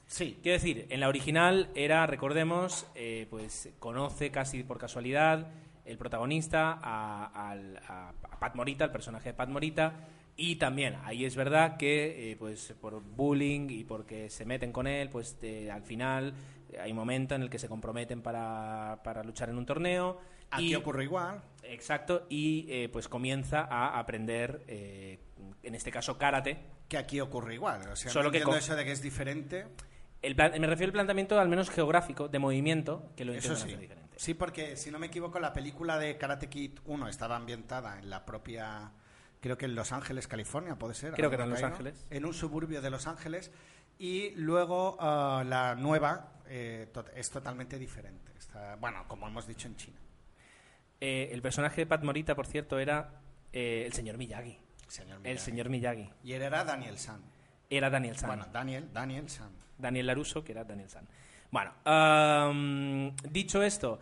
sí. quiero decir, en la original era, recordemos, eh, pues conoce casi por casualidad el protagonista a, a- a Pat Morita, el personaje de Pat Morita, y también ahí es verdad que eh, pues por bullying y porque se meten con él, pues eh, al final hay momento en el que se comprometen para, para luchar en un torneo. Aquí y- ocurre igual. Exacto, y eh, pues comienza a aprender, eh, en este caso, karate. Que aquí ocurre igual. O sea, Solo no que eso de que es diferente. El plan- me refiero al planteamiento, al menos geográfico, de movimiento, que lo Eso sí. hacer diferente. Sí, porque si no me equivoco, la película de Karate Kid 1 estaba ambientada en la propia. Creo que en Los Ángeles, California, puede ser. Creo que era en Los Ángeles. En un suburbio de Los Ángeles. Y luego ah, la nueva eh, to- es totalmente diferente. Está, bueno, como hemos dicho en China. Eh, el personaje de Pat Morita, por cierto, era eh, el señor Miyagi. Señor El señor Miyagi. Y él era Daniel San. Era Daniel San. Bueno, Daniel, Daniel San. Daniel Laruso, que era Daniel San. Bueno, dicho esto,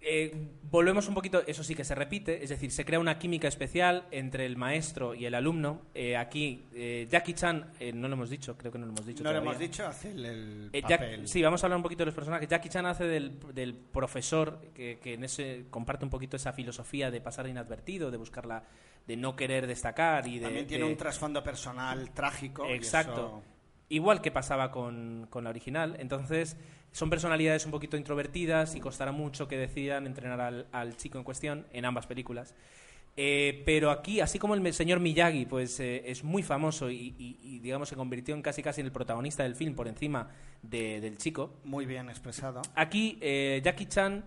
eh, volvemos un poquito, eso sí que se repite, es decir, se crea una química especial entre el maestro y el alumno. Eh, aquí, eh, Jackie Chan, no lo hemos dicho, creo que no lo hemos dicho. No lo hemos dicho, hace el, el Jack- papel. sí, vamos a hablar un poquito de los personajes. Jackie Chan hace del, del profesor que, que en ese comparte un poquito esa filosofía de pasar inadvertido, de buscarla, de no querer destacar y de. También tiene de- un trasfondo personal trágico. Exacto. eso- Igual que pasaba con, con la original. Entonces, son personalidades un poquito introvertidas y costará mucho que decidan entrenar al, al chico en cuestión en ambas películas. Eh, pero aquí, así como el señor Miyagi, pues eh, es muy famoso y, y- y, digamos se convirtió en casi casi en el protagonista del film por encima de- del chico. Muy bien expresado. Aquí eh, Jackie Chan,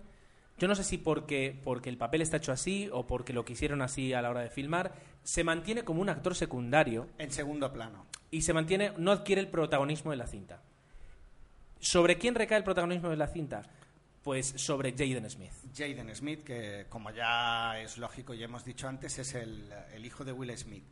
yo no sé si porque porque el papel está hecho así o porque lo quisieron así a la hora de filmar, se mantiene como un actor secundario En segundo plano. y se mantiene, no adquiere el protagonismo de la cinta. ¿Sobre quién recae el protagonismo de la cinta? Pues sobre Jaden Smith. Jaden Smith, que como ya es lógico y hemos dicho antes, es el, el hijo de Will Smith.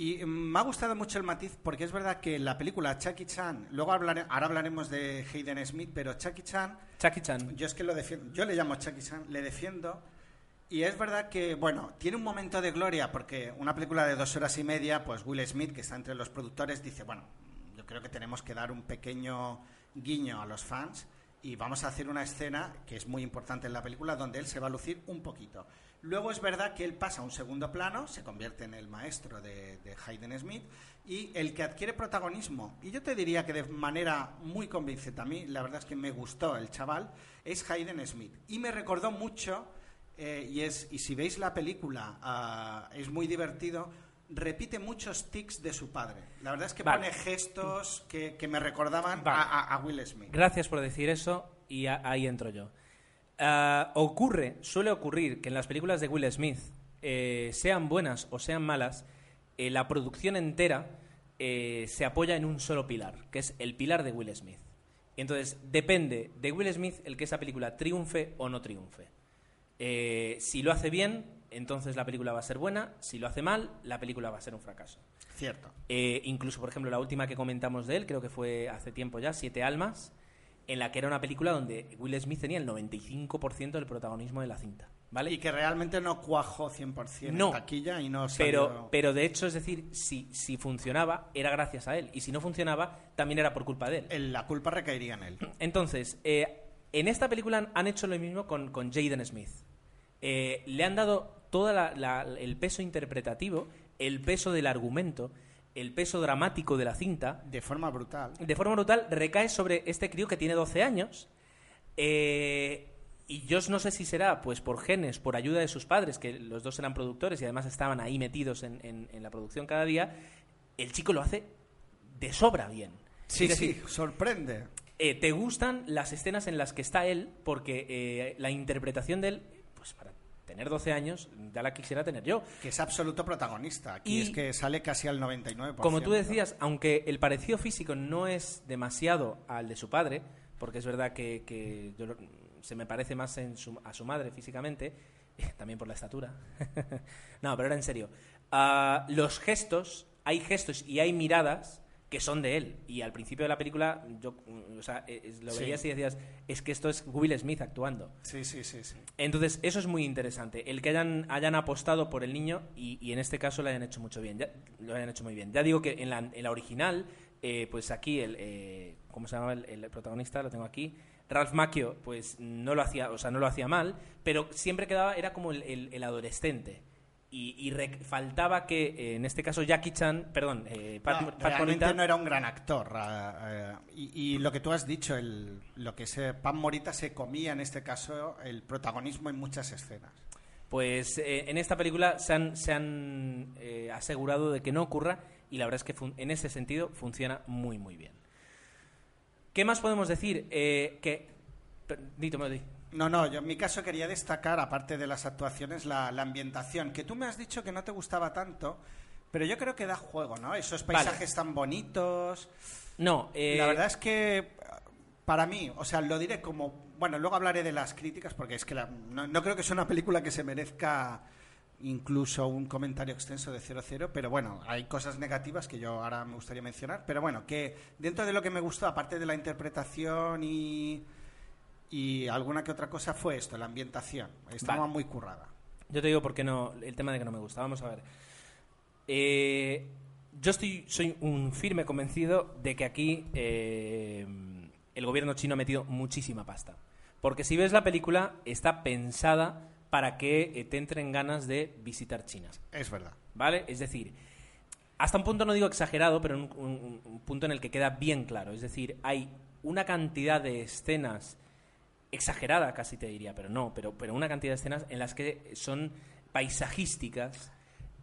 Y me ha gustado mucho el matiz porque es verdad que la película Chucky Chan, luego hablare- ahora hablaremos de Hayden Smith, pero Chucky Chan Jackie Chan. Yo es que lo defiendo, yo le llamo Chucky Chan, le defiendo. Y es verdad que, bueno, tiene un momento de gloria porque una película de dos horas y media, pues Will Smith, que está entre los productores, dice, bueno, yo creo que tenemos que dar un pequeño guiño a los fans y vamos a hacer una escena que es muy importante en la película donde él se va a lucir un poquito. Luego es verdad que él pasa a un segundo plano, se convierte en el maestro de, de Hayden Smith y el que adquiere protagonismo, y yo te diría que de manera muy convincente a mí, la verdad es que me gustó el chaval, es Hayden Smith. Y me recordó mucho, eh, y, es, y si veis la película, ah, es muy divertido, repite muchos tics de su padre. La verdad es que Vale. pone gestos que, que me recordaban Vale. a, a- a Will Smith. Gracias por decir eso y a- ahí entro yo. Ah, ocurre, suele ocurrir que en las películas de Will Smith, eh, sean buenas o sean malas, eh, la producción entera eh, se apoya en un solo pilar, que es el pilar de Will Smith. Y entonces depende de Will Smith el que esa película triunfe o no triunfe. Si lo hace bien, entonces la película va a ser buena. Si lo hace mal, la película va a ser un fracaso. Cierto. Incluso, por ejemplo, la última que comentamos de él, creo que fue hace tiempo ya, Siete Almas, en la que era una película donde Will Smith tenía el 95% del protagonismo de la cinta. ¿Vale? Y que realmente no cuajó 100% No. en taquilla y no pero, salió... pero de hecho, es decir, si, si funcionaba, era gracias a él. Y si no funcionaba, también era por culpa de él. la culpa recaería en él. Entonces, eh, en esta película han- han hecho lo mismo con, con Jaden Smith. Eh, le han dado todo el peso interpretativo, el peso del argumento, el peso dramático de la cinta, De forma brutal. de forma brutal recae sobre este crío que tiene 12 años. eh, y yo no sé si será pues por genes, por ayuda de sus padres, que los dos eran productores y además estaban ahí metidos en, en- en la producción cada día. El chico lo hace de sobra bien. Sí, Es decir, sí, sorprende. eh, te gustan las escenas en las que está él, porque eh, la interpretación de él, pues para tener 12 años, ya la quisiera tener yo. Que es absoluto protagonista. Aquí Y- es que sale casi al 99%. Como tú decías, aunque el parecido físico no es demasiado al de su padre, porque es verdad que, que yo lo- se me parece más en su- a su madre físicamente, también por la estatura. no, pero ahora en serio. Ah, los gestos, hay gestos y hay miradas que son de él. Y al principio de la película, yo mm, o sea, eh, es- lo Sí. veías y decías, es que esto es Will Smith actuando. Sí, sí, sí, sí. Entonces, eso es muy interesante. El que hayan, hayan apostado por el niño y, y en este caso lo hayan hecho mucho bien. Ya- lo hayan hecho muy bien. Ya digo que en la, en la original, eh, pues aquí, el, eh, ¿cómo se llama el, el protagonista? Lo tengo aquí. Ralph Macchio, pues no lo hacía, o sea, no lo hacía mal, pero siempre quedaba, era como el, el- el adolescente. Y, y rec- faltaba que, eh, en este caso, Jackie Chan, perdón, eh, Pat, No, Pat realmente Morita- no era un gran actor. eh, y, y lo que tú has dicho, el, lo que se, Pam Morita se comía en este caso el protagonismo en muchas escenas. Pues eh, en esta película se han, se han asegurado de que no ocurra y la verdad es que fun- en ese sentido funciona muy muy bien. ¿Qué más podemos decir? Eh, que... Dito, me. No, no, yo en mi caso quería destacar, aparte de las actuaciones, la, la ambientación, que tú me has dicho que no te gustaba tanto, pero yo creo que da juego, ¿no? Esos Vale. paisajes tan bonitos. No, eh, La verdad es que para mí, o sea, lo diré como, bueno, luego hablaré de las críticas porque es que la- no, no creo que sea una película que se merezca incluso un comentario extenso de 00, pero bueno, hay cosas negativas que yo ahora me gustaría mencionar, pero bueno, que dentro de lo que me gustó, aparte de la interpretación y, y alguna que otra cosa, fue esto, la ambientación. Estaba Vale. muy currada. Yo te digo por qué no, el tema de que no me gusta. Vamos a ver. Eh, yo estoy, soy un firme convencido de que aquí eh, el gobierno chino ha metido muchísima pasta. Porque si ves la película, está pensada para que eh, te entren ganas de visitar China. Es verdad. ¿Vale? Es decir, hasta un punto no digo exagerado, pero un, un- un punto en el que queda bien claro. Es decir, hay una cantidad de escenas exagerada casi te diría, pero no, pero, pero una cantidad de escenas en las que son paisajísticas,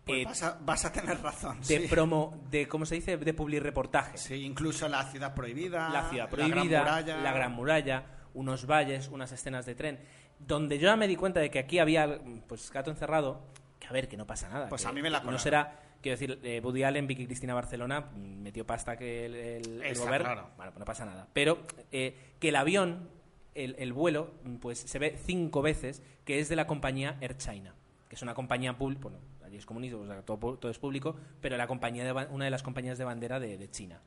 Pues eh, vas, a, vas a tener razón. de sí. promo, de ¿cómo se dice? De publireportaje. Sí, incluso la ciudad prohibida. la ciudad La prohibida, gran muralla. la gran muralla, unos valles, unas escenas de tren, donde yo ya me di cuenta de que aquí había pues gato encerrado, que a ver, que no pasa nada. Pues que a mí me la No colaron. será, quiero decir, eh, Woody Allen, Vicky Cristina Barcelona, mm, metió pasta que el, el, el gobierno. claro. Bueno, pues no pasa nada. Pero eh, que el avión, el, el vuelo, pues se ve cinco veces que es de la compañía Air China, que es una compañía pública, bueno, allí es comunismo, o sea, todo, es público, pero la compañía de ba- una de las compañías de bandera de, de China.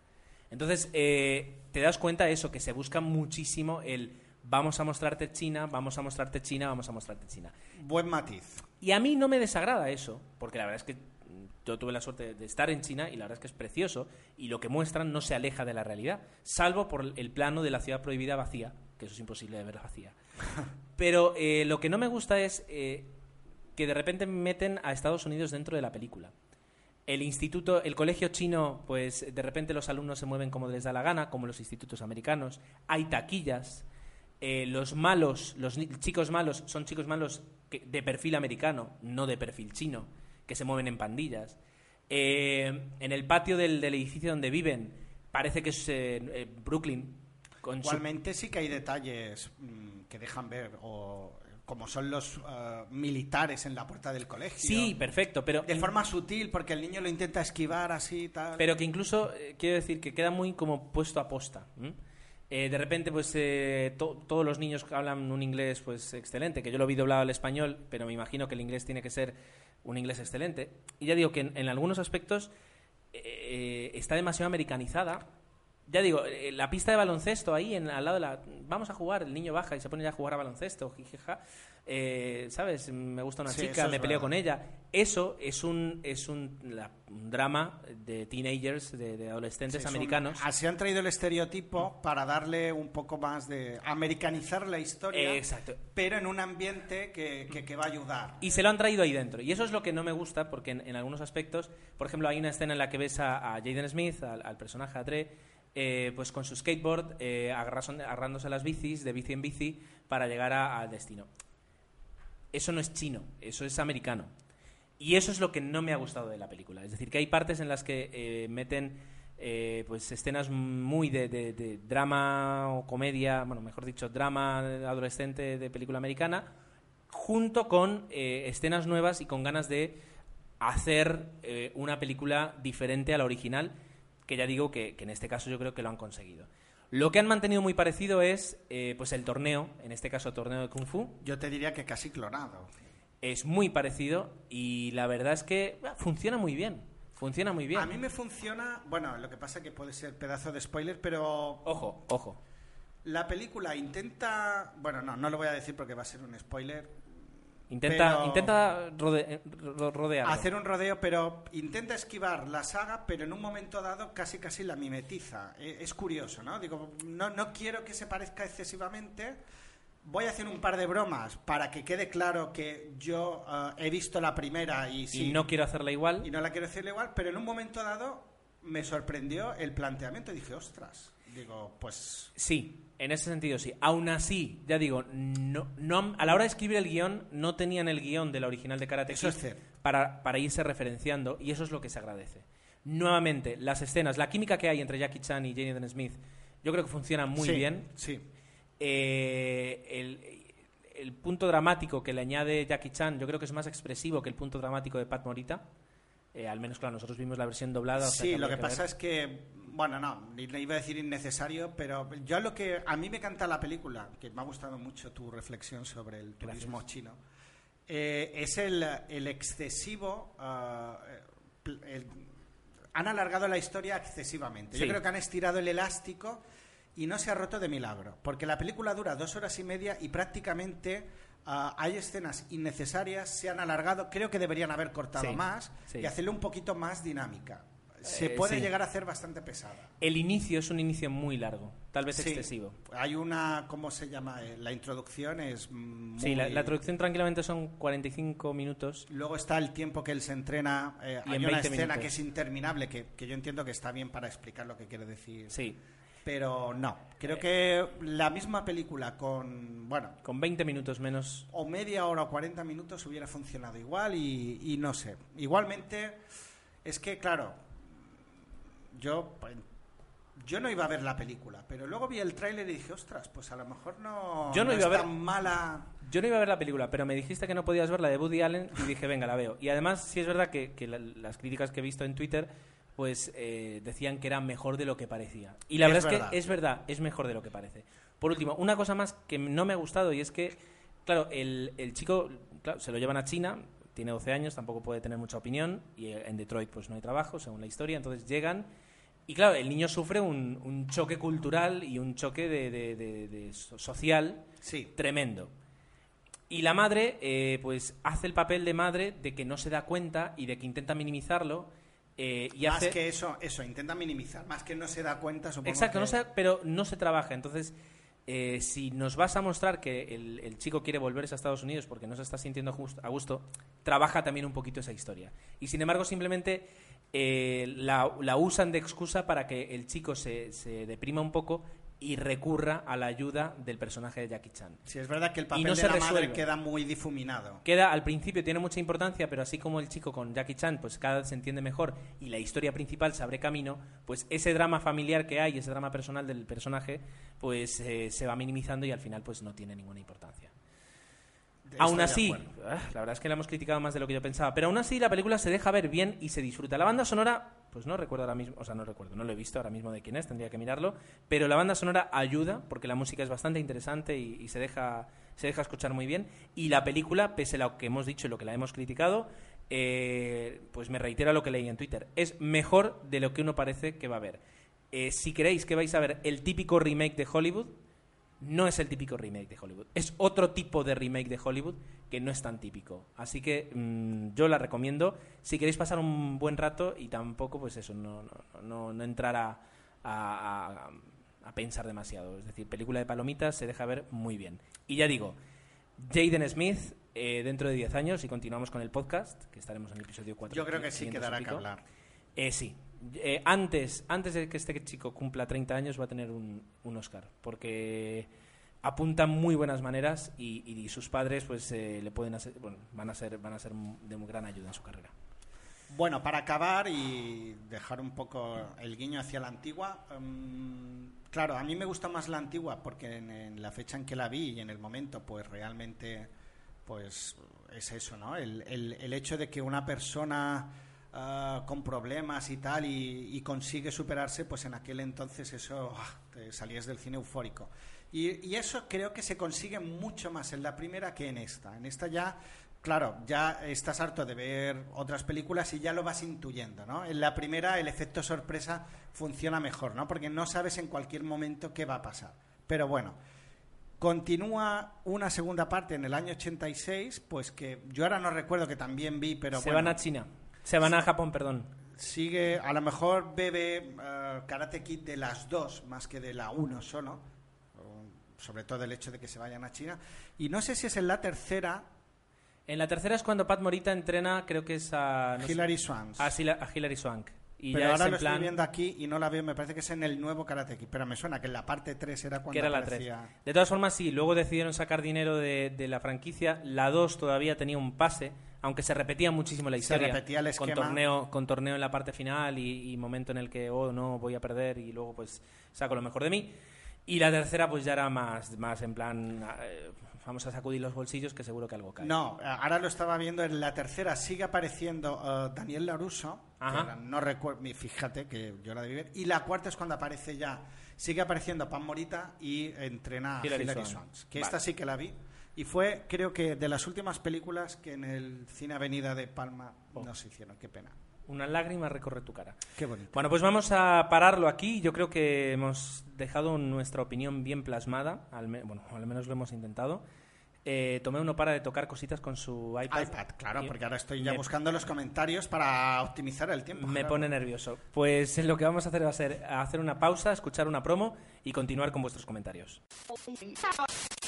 Entonces, eh, te das cuenta de eso, que se busca muchísimo el vamos a mostrarte China, vamos a mostrarte China, vamos a mostrarte China. Buen matiz. Y a mí no me desagrada eso, porque la verdad es que yo tuve la suerte de estar en China y la verdad es que es precioso y lo que muestran no se aleja de la realidad, salvo por el plano de la ciudad prohibida vacía, que eso es imposible de ver vacía. Pero eh, lo que no me gusta es eh, que de repente meten a Estados Unidos dentro de la película. El instituto, el colegio chino, pues de repente los alumnos se mueven como les da la gana, como los institutos americanos. Hay taquillas. Eh, los malos, los chicos malos, son chicos malos de perfil americano, no de perfil chino, que se mueven en pandillas. Eh, en el patio del, del edificio donde viven, parece que es Brooklyn. Con su- Igualmente sí que hay detalles mm, que dejan ver, o como son los eh, militares en la puerta del colegio. Sí, perfecto, pero De forma sutil, porque el niño lo intenta esquivar así y tal. Pero que incluso, eh, quiero decir, que queda muy como puesto a posta. Eh, de repente, pues eh, to- todos los niños hablan un inglés pues excelente, que yo lo vi doblado al español, pero me imagino que el inglés tiene que ser un inglés excelente. Y ya digo que en, en algunos aspectos está demasiado americanizada. Ya digo, eh, la pista de baloncesto ahí, en, al lado de la... Vamos a jugar, el niño baja y se pone ya a jugar a baloncesto, jijeja. Eh, ¿Sabes? Me gusta una Sí, chica, me peleo verdad. con ella. Eso es un, es un, la- un drama de teenagers, de, de adolescentes Sí, es un- americanos. así han traído el estereotipo para darle un poco más de... americanizar la historia, Eh, exacto. pero en un ambiente que, que- que va a ayudar. Y se lo han traído ahí dentro. Y eso es lo que no me gusta, porque en, en algunos aspectos, por ejemplo, hay una escena en la que ves a, a Jaden Smith, al, al personaje a Dre, eh, pues con su skateboard, eh, agarrándose las bicis, de bici en bici, para llegar al destino. Eso no es chino, eso es americano. Y eso es lo que no me ha gustado de la película. Es decir, que hay partes en las que eh, meten eh, pues escenas muy de, de- drama o comedia, bueno, mejor dicho, drama adolescente de película americana, junto con escenas nuevas y con ganas de hacer una película diferente a la original, que ya digo que, que en este caso yo creo que lo han conseguido. Lo que han mantenido muy parecido es eh, pues el torneo, en este caso torneo de Kung Fu, Yo te diría que casi clonado. es muy parecido y la verdad es que bah, funciona muy bien. Funciona muy bien. A mí me funciona... Bueno, lo que pasa que puede ser pedazo de spoiler, pero Ojo, ojo. la película intenta... Bueno, no, no lo voy a decir porque va a ser un spoiler. Intenta, Pero- intenta rode- eh, rodearlo. hacer un rodeo, pero intenta esquivar la saga, pero en un momento dado casi casi la mimetiza. E- Es curioso, ¿no? Digo, no, no quiero que se parezca excesivamente. Voy a hacer un par de bromas para que quede claro que yo eh, he visto la primera y sí, Y no quiero hacerla igual. y no la quiero decirle igual, pero en un momento dado me sorprendió el planteamiento dije, ostras, digo, pues Sí, en ese sentido sí. Aún así, ya digo, no, no, a la hora de escribir el guion, no tenían el guion de la original de Karate Kid es para, para irse referenciando y eso es lo que se agradece. Nuevamente, las escenas, la química que hay entre Jackie Chan y Jaden Smith, yo creo que funciona muy sí, bien. Sí. Eh, el, el punto dramático que le añade Jackie Chan, yo creo que es más expresivo que el punto dramático de Pat Morita. Eh, al menos, claro, nosotros vimos la versión doblada. o sea Sí, que lo que que pasa ver. es que, bueno, no, iba a decir innecesario, pero yo lo que a mí me canta la película, que me ha gustado mucho tu reflexión sobre el turismo chino, eh, es el, el excesivo. ah, el- han alargado la historia excesivamente. Yo creo que han estirado el elástico y no se ha roto de milagro, porque la película dura dos horas y media y prácticamente ah, hay escenas innecesarias, se han alargado, creo que deberían haber cortado Sí, más sí. y hacerle un poquito más dinámica. Se Eh, puede sí. llegar a hacer bastante pesada. El inicio es un inicio muy largo, tal vez excesivo. Hay una, ¿cómo se llama? Eh, La introducción es muy... Sí, la, la traducción tranquilamente son 45 minutos. Luego está el tiempo que él se entrena. eh, Y hay en una 20 escena minutos. que es interminable, que, que yo entiendo que está bien para explicar lo que quiere decir. Sí. Pero no, creo que la misma película con, bueno, Con 20 minutos menos. o media hora o 40 minutos hubiera funcionado igual y, y no sé. Igualmente, es que, claro, yo, pues, yo no iba a ver la película, pero luego vi el tráiler y dije, ostras, pues a lo mejor no, Yo no iba es a ver- tan mala. Yo no iba a ver la película, pero me dijiste que no podías ver la de Woody Allen y dije, venga, la veo. Y además, sí es verdad que, que la- las críticas que he visto en Twitter, pues eh, decían que era mejor de lo que parecía. Y la Es verdad, es verdad. que es verdad, es mejor de lo que parece. Por último, una cosa más que no me ha gustado y es que, claro, el, el chico claro, se lo llevan a China, tiene 12 años, tampoco puede tener mucha opinión y en Detroit pues no hay trabajo, según la historia, entonces llegan y claro, el niño sufre un, un choque cultural y un choque de, de- de- de so- social Sí, tremendo. Y la madre, eh, pues, hace el papel de madre de que no se da cuenta y de que intenta minimizarlo. Eh, y más hace... que eso, eso, intenta minimizar, más que no se da cuenta, supongo Exacto, que- no se- pero no se trabaja. Entonces, eh, si nos vas a mostrar que el, el chico quiere volverse a Estados Unidos porque no se está sintiendo a gusto, trabaja también un poquito esa historia. Y sin embargo, simplemente eh, la, la usan de excusa para que el chico se, se deprima un poco y recurra a la ayuda del personaje de Jackie Chan. Sí, es verdad que el Y papel no de se la madre queda muy difuminado. Queda, al principio tiene mucha importancia, pero así como el chico con Jackie Chan, pues cada vez se entiende mejor y la historia principal se abre camino, pues ese drama familiar que hay, ese drama personal del personaje, pues eh, se va minimizando y al final pues no tiene ninguna importancia. Estoy aún así, ah, la verdad es que la hemos criticado más de lo que yo pensaba, pero aún así la película se deja ver bien y se disfruta. La banda sonora, pues no recuerdo ahora mismo, o sea, no recuerdo, no lo he visto ahora mismo de quién es, tendría que mirarlo, pero la banda sonora ayuda porque la música es bastante interesante y, se deja se deja escuchar muy bien y la película, pese a lo que hemos dicho y lo que la hemos criticado, eh, pues me reitero a lo que leí en Twitter, es mejor de lo que uno parece que va a ver. Eh, si queréis que vais a ver el típico remake de Hollywood, no es el típico remake de Hollywood. Es otro tipo de remake de Hollywood que no es tan típico. Así que mm, yo la recomiendo si queréis pasar un buen rato y tampoco, pues eso, no, no, no, no entrar a, a- pensar demasiado. Es decir, película de palomitas se deja ver muy bien. Y ya digo, Jaden Smith, eh, dentro de 10 años, y continuamos con el podcast, que estaremos en el episodio 4. Yo creo que sí quedará que hablar. Eh, sí. Eh, antes, antes de que este chico cumpla 30 años va a tener un, un Oscar, porque apunta muy buenas maneras y, y sus padres pues eh, le pueden hacer, bueno, van a ser van a ser de muy gran ayuda en su carrera. Bueno, para acabar y dejar un poco el guiño hacia la antigua, mm, claro, a mí me gusta más la antigua porque en, en la fecha en que la vi y en el momento, pues realmente, pues es eso, ¿no? El, el- el hecho de que una persona ah, con problemas y tal y, y consigue superarse, pues en aquel entonces eso ah, te salías del cine eufórico. Y, y eso creo que se consigue mucho más en la primera que en esta. En esta ya Claro, ya estás harto de ver otras películas y ya lo vas intuyendo, ¿no? En la primera el efecto sorpresa funciona mejor, ¿no? Porque no sabes en cualquier momento qué va a pasar. Pero bueno, continúa una segunda parte en el año 86, pues que yo ahora no recuerdo que también vi, pero se bueno, van a China, se van a Japón, perdón. sigue, a lo mejor bebe eh, Karate Kid de las dos más que de la uno solo, sobre todo el hecho de que se vayan a China. Y no sé si es en la tercera, En la tercera es cuando Pat Morita entrena, creo que es a no Hilary a, Sila- a Hilary Swank. Y pero ya ahora es lo plan estoy viendo aquí y no la veo, me parece que es en el nuevo Karate Kid, pero me suena que en la parte 3 era cuando que era la 3. aparecía... De todas formas, sí, luego decidieron sacar dinero de, de la franquicia. La 2 todavía tenía un pase, aunque se repetía muchísimo la Se historia. repetía el con esquema. torneo, con torneo en la parte final y, y momento en el que, oh, no, voy a perder y luego pues saco lo mejor de mí. Y la tercera pues ya era más, más en plan, eh, vamos a sacudir los bolsillos que seguro que algo cae. No, ahora lo estaba viendo en la tercera, sigue apareciendo eh, Daniel Laruso, Ajá. no recuerdo, fíjate que yo la debí ver, y la cuarta es cuando aparece ya, sigue apareciendo Pan Morita y entrena a Hilary Hilary, Swank. Swank, que Vale. esta sí que la vi, y fue creo que de las últimas películas que en el Cine Avenida de Palma Oh. no se hicieron, qué pena. Una lágrima recorre tu cara. Qué bonito. Bueno, pues vamos a pararlo aquí. Yo creo que hemos dejado nuestra opinión bien plasmada, al me- bueno, al menos lo hemos intentado. Eh, tomé uno para de tocar cositas con su iPad. iPad, claro, Y porque ahora estoy ya buscando los comentarios para optimizar el tiempo. Me pone nervioso. Pues lo que vamos a hacer va a ser hacer una pausa, escuchar una promo y continuar con vuestros comentarios.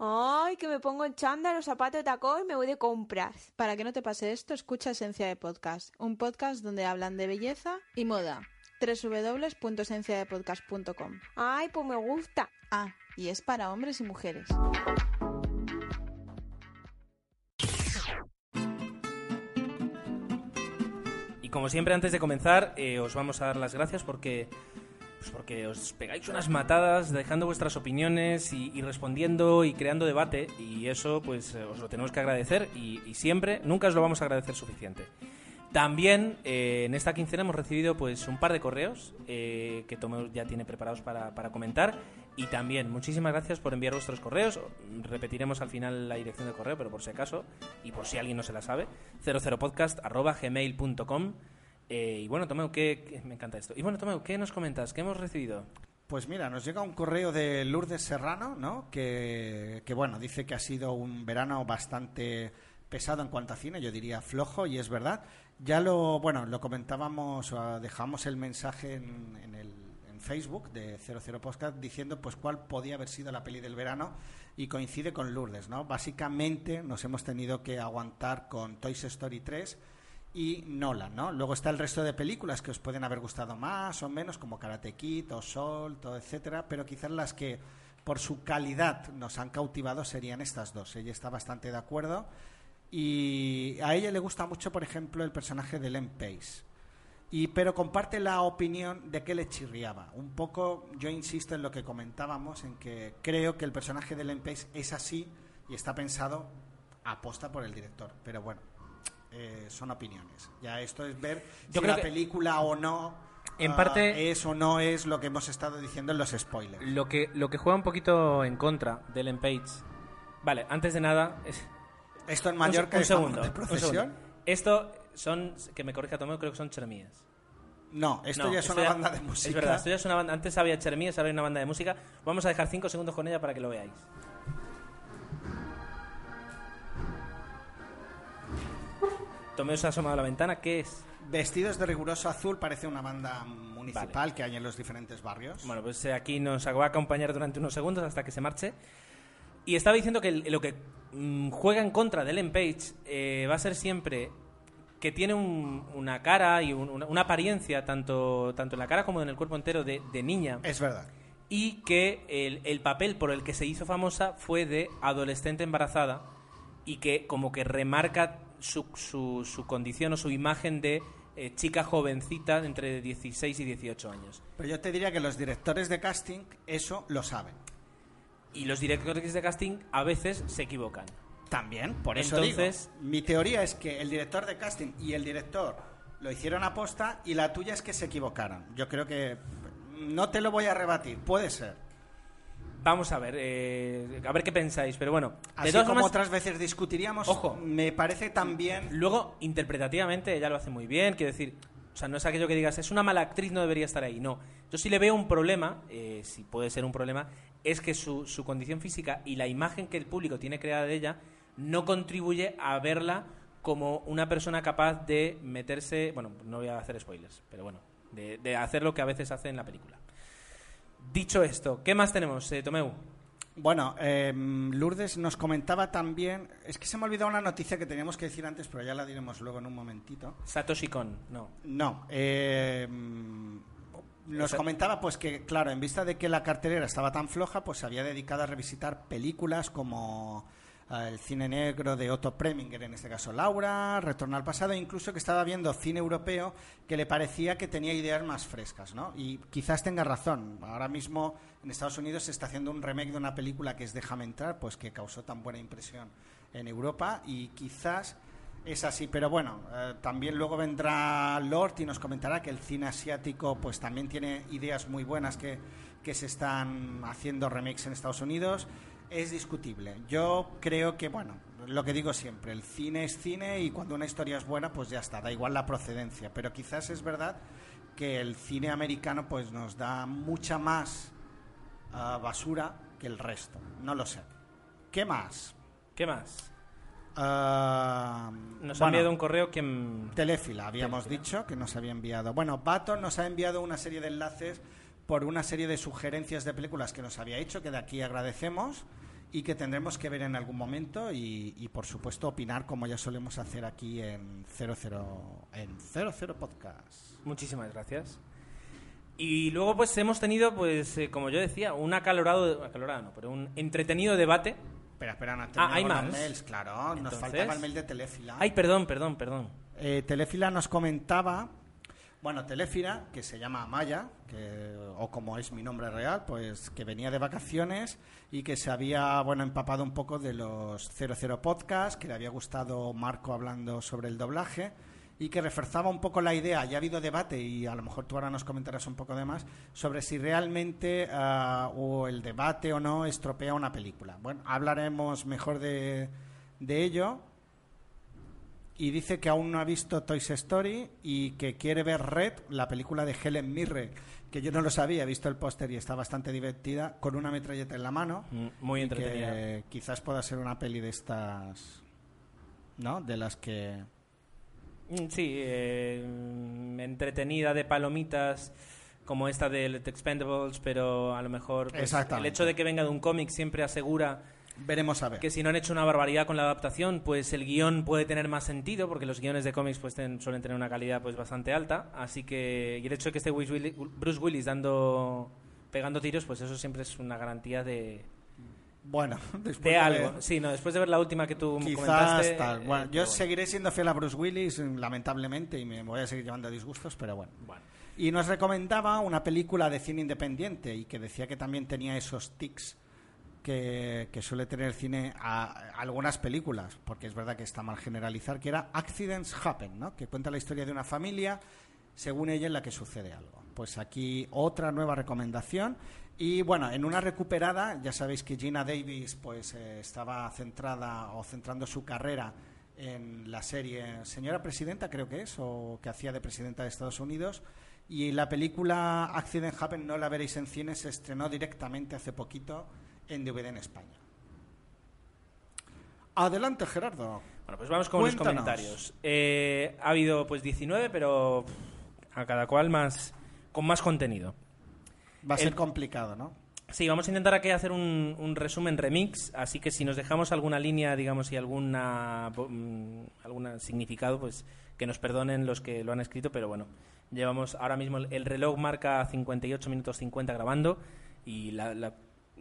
Ay, que me pongo en chándal, los zapatos de tacón y me voy de compras. Para que no te pase esto, escucha Esencia de Podcast, un podcast donde hablan de belleza y moda. www.esenciadepodcast.com. Ay, pues me gusta. Ah, y es para hombres y mujeres. Y como siempre, antes de comenzar, eh, os vamos a dar las gracias porque, pues porque os pegáis unas matadas dejando vuestras opiniones y, y respondiendo y creando debate. Y eso, pues, eh, os lo tenemos que agradecer y, y siempre, nunca os lo vamos a agradecer suficiente. También eh, en esta quincena hemos recibido pues un par de correos eh, que Tomeu ya tiene preparados para, para comentar y también muchísimas gracias por enviar vuestros correos. Repetiremos al final la dirección de correo, pero por si acaso y por si alguien no se la sabe, 00podcast@gmail.com. Eh, y bueno, Tomeu, ¿qué, me encanta esto. Y bueno, ¿qué nos comentas? ¿Qué hemos recibido? Pues mira, nos llega un correo de Lourdes Serrano, ¿no? Que, que, bueno, dice que ha sido un verano bastante pesado en cuanto a cine, yo diría flojo, y es verdad. Ya lo, bueno, lo comentábamos, dejamos el mensaje en, en el en Facebook de 00 Podcast diciendo pues cuál podía haber sido la peli del verano y coincide con Lourdes, ¿no? Básicamente nos hemos tenido que aguantar con Toy Story 3 y Nolan, ¿no? Luego está el resto de películas que os pueden haber gustado más o menos, como Karate Kid o Sol, todo etcétera, pero quizás las que por su calidad nos han cautivado serían estas dos. Ella está bastante de acuerdo y a ella le gusta mucho, por ejemplo, el personaje de Len Pace. Y, pero comparte la opinión de que le chirriaba. Un poco, yo insisto en lo que comentábamos, en que creo que el personaje de Len Pace es así y está pensado aposta por el director. Pero bueno, eh, son opiniones. Ya esto es ver Yo si creo la que- película o no En ah, parte- es o no es lo que hemos estado diciendo en los spoilers. Lo que, lo que juega un poquito en contra de Ellen Page. Vale, antes de nada. es- Esto en un Mallorca un es segundo, de un procesión. segundo. Esto son, que me corrija Tomeo, creo que son cheremías. No, esto No, ya es una banda de música. Es verdad, esto ya es una banda. Antes había cheremías, ahora hay una banda de música. Vamos a dejar cinco segundos con ella para que lo veáis. Tomeo se ha asomado a la ventana. ¿Qué es? Vestidos de riguroso azul parece una banda municipal que hay en los diferentes barrios. Bueno, pues eh, aquí nos va a acompañar durante unos segundos hasta que se marche. Y estaba diciendo que lo que mm, juega en contra de Ellen Page eh, va a ser siempre que tiene un- una cara y un- una, una apariencia, tanto, tanto en la cara como en el cuerpo entero, de, de niña. Es verdad. Y que el, el papel por el que se hizo famosa fue de adolescente embarazada y que como que remarca su, su, su condición o su imagen de eh, chica jovencita entre 16 y 18 años. Pero yo te diría que los directores de casting eso lo saben. Y los directores de casting a veces se equivocan. También, por eso Entonces- digo. Mi teoría es que el director de casting y el director lo hicieron a posta y la tuya es que se equivocaron. Yo creo que no te lo voy a rebatir, puede ser. Vamos a ver, eh, a ver qué pensáis, pero bueno, de Así todas como formas, otras veces discutiríamos, Ojo. me parece también luego interpretativamente ella lo hace muy bien, quiero decir, o sea, no es aquello que digas, es una mala actriz, no debería estar ahí, no. Yo sí le veo un problema, eh, si puede ser un problema, es que su, su condición física y la imagen que el público tiene creada de ella no contribuye a verla como una persona capaz de meterse, bueno, no voy a hacer spoilers, pero bueno, de, de hacer lo que a veces hace en la película. Dicho esto, ¿qué más tenemos, eh, Tomeu? Bueno, eh, Lourdes nos comentaba también, es que se me ha olvidado una noticia que teníamos que decir antes, pero ya la diremos luego en un momentito. Satoshi Kon, no. No, eh, nos comentaba pues que, claro, en vista de que la cartelera estaba tan floja, pues se había dedicado a revisitar películas como el cine negro de Otto Preminger, en este caso Laura, Retorno al pasado, incluso que estaba viendo cine europeo que le parecía que tenía ideas más frescas, ¿no? Y quizás tenga razón. Ahora mismo en Estados Unidos se está haciendo un remake de una película que es Déjame entrar, pues que causó tan buena impresión en Europa y quizás es así, pero bueno, eh, también luego vendrá Lord y nos comentará que el cine asiático pues también tiene ideas muy buenas que, que se están haciendo remakes en Estados Unidos. Es discutible. Yo creo que, bueno, lo que digo siempre, el cine es cine y cuando una historia es buena, pues ya está, da igual la procedencia. Pero quizás es verdad que el cine americano pues nos da mucha más ah, basura que el resto. No lo sé. ¿Qué más? ¿Qué más? Ah, Nos ha enviado un correo que... Telefila, habíamos Telefila. dicho que nos había enviado. Bueno, Baton nos ha enviado una serie de enlaces por una serie de sugerencias de películas que nos había hecho, que de aquí agradecemos y que tendremos que ver en algún momento y, y, por supuesto opinar como ya solemos hacer aquí en 00 en 00 Podcast. Muchísimas gracias. Y luego pues hemos tenido, pues eh, como yo decía, un acalorado, acalorado no, pero un entretenido debate. Espera, espera, no Ah, hay más. mails, claro. Nos faltaba el mail de Telefila. Ay, perdón, perdón, perdón. Eh, Telefila nos comentaba, bueno, Telefila, que se llama Amaya, que, o como es mi nombre real, pues que venía de vacaciones y que se había, bueno, empapado un poco de los 00 Podcast, que le había gustado Marco hablando sobre el doblaje y que reforzaba un poco la idea, ya ha habido debate y a lo mejor tú ahora nos comentarás un poco de más, sobre si realmente ah, o el debate o no estropea una película. Bueno, hablaremos mejor de, de ello y dice que aún no ha visto Toy Story y que quiere ver Red, la película de Helen Mirren, que yo no lo sabía, he visto el póster y está bastante divertida, con una metralleta en la mano. Mm, Muy entretenida. Que quizás pueda ser una peli de estas, ¿no? De las que... Mm, Sí, eh, entretenida de palomitas como esta de The Expendables, pero a lo mejor pues, el hecho de que venga de un cómic siempre asegura Veremos a ver. que si no han hecho una barbaridad con la adaptación, pues el guion puede tener más sentido, porque los guiones de cómics pues ten- suelen tener una calidad pues bastante alta, así que y el hecho de que esté Bruce Willis, dando pegando tiros, pues eso siempre es una garantía de, Bueno, después de de algo. ver- Sí, no, después de ver la última que tú Quizás comentaste. tal. eh, Bueno, yo bueno. seguiré siendo fiel a Bruce Willis, mm, lamentablemente, y me voy a seguir llevando disgustos, pero bueno. Bueno. Y nos recomendaba una película de cine independiente y que decía que también tenía esos tics que, suele tener el cine a, algunas películas, porque es verdad que está mal generalizar, que era Accidents Happen, que cuenta la historia de una familia, según ella, en la que sucede algo. Pues aquí otra nueva recomendación. Y bueno, en una recuperada, ya sabéis que Gina Davis pues eh, estaba centrada o centrando su carrera en la serie Señora Presidenta, creo que es, o que hacía de presidenta de Estados Unidos. Y la película Accident Happen, no la veréis en cine, se estrenó directamente hace poquito en DVD en España. Adelante, Gerardo. Bueno, pues vamos con Cuéntanos. los comentarios. Eh, ha habido pues 19, pero a cada cual más con más contenido. Va a ser El- complicado, ¿no? Sí, vamos a intentar aquí hacer un, un resumen remix, así que si nos dejamos alguna línea, digamos, y alguna mm, algún significado, pues que nos perdonen los que lo han escrito, pero bueno, llevamos ahora mismo el, el reloj marca 58 minutos 50 grabando y la, la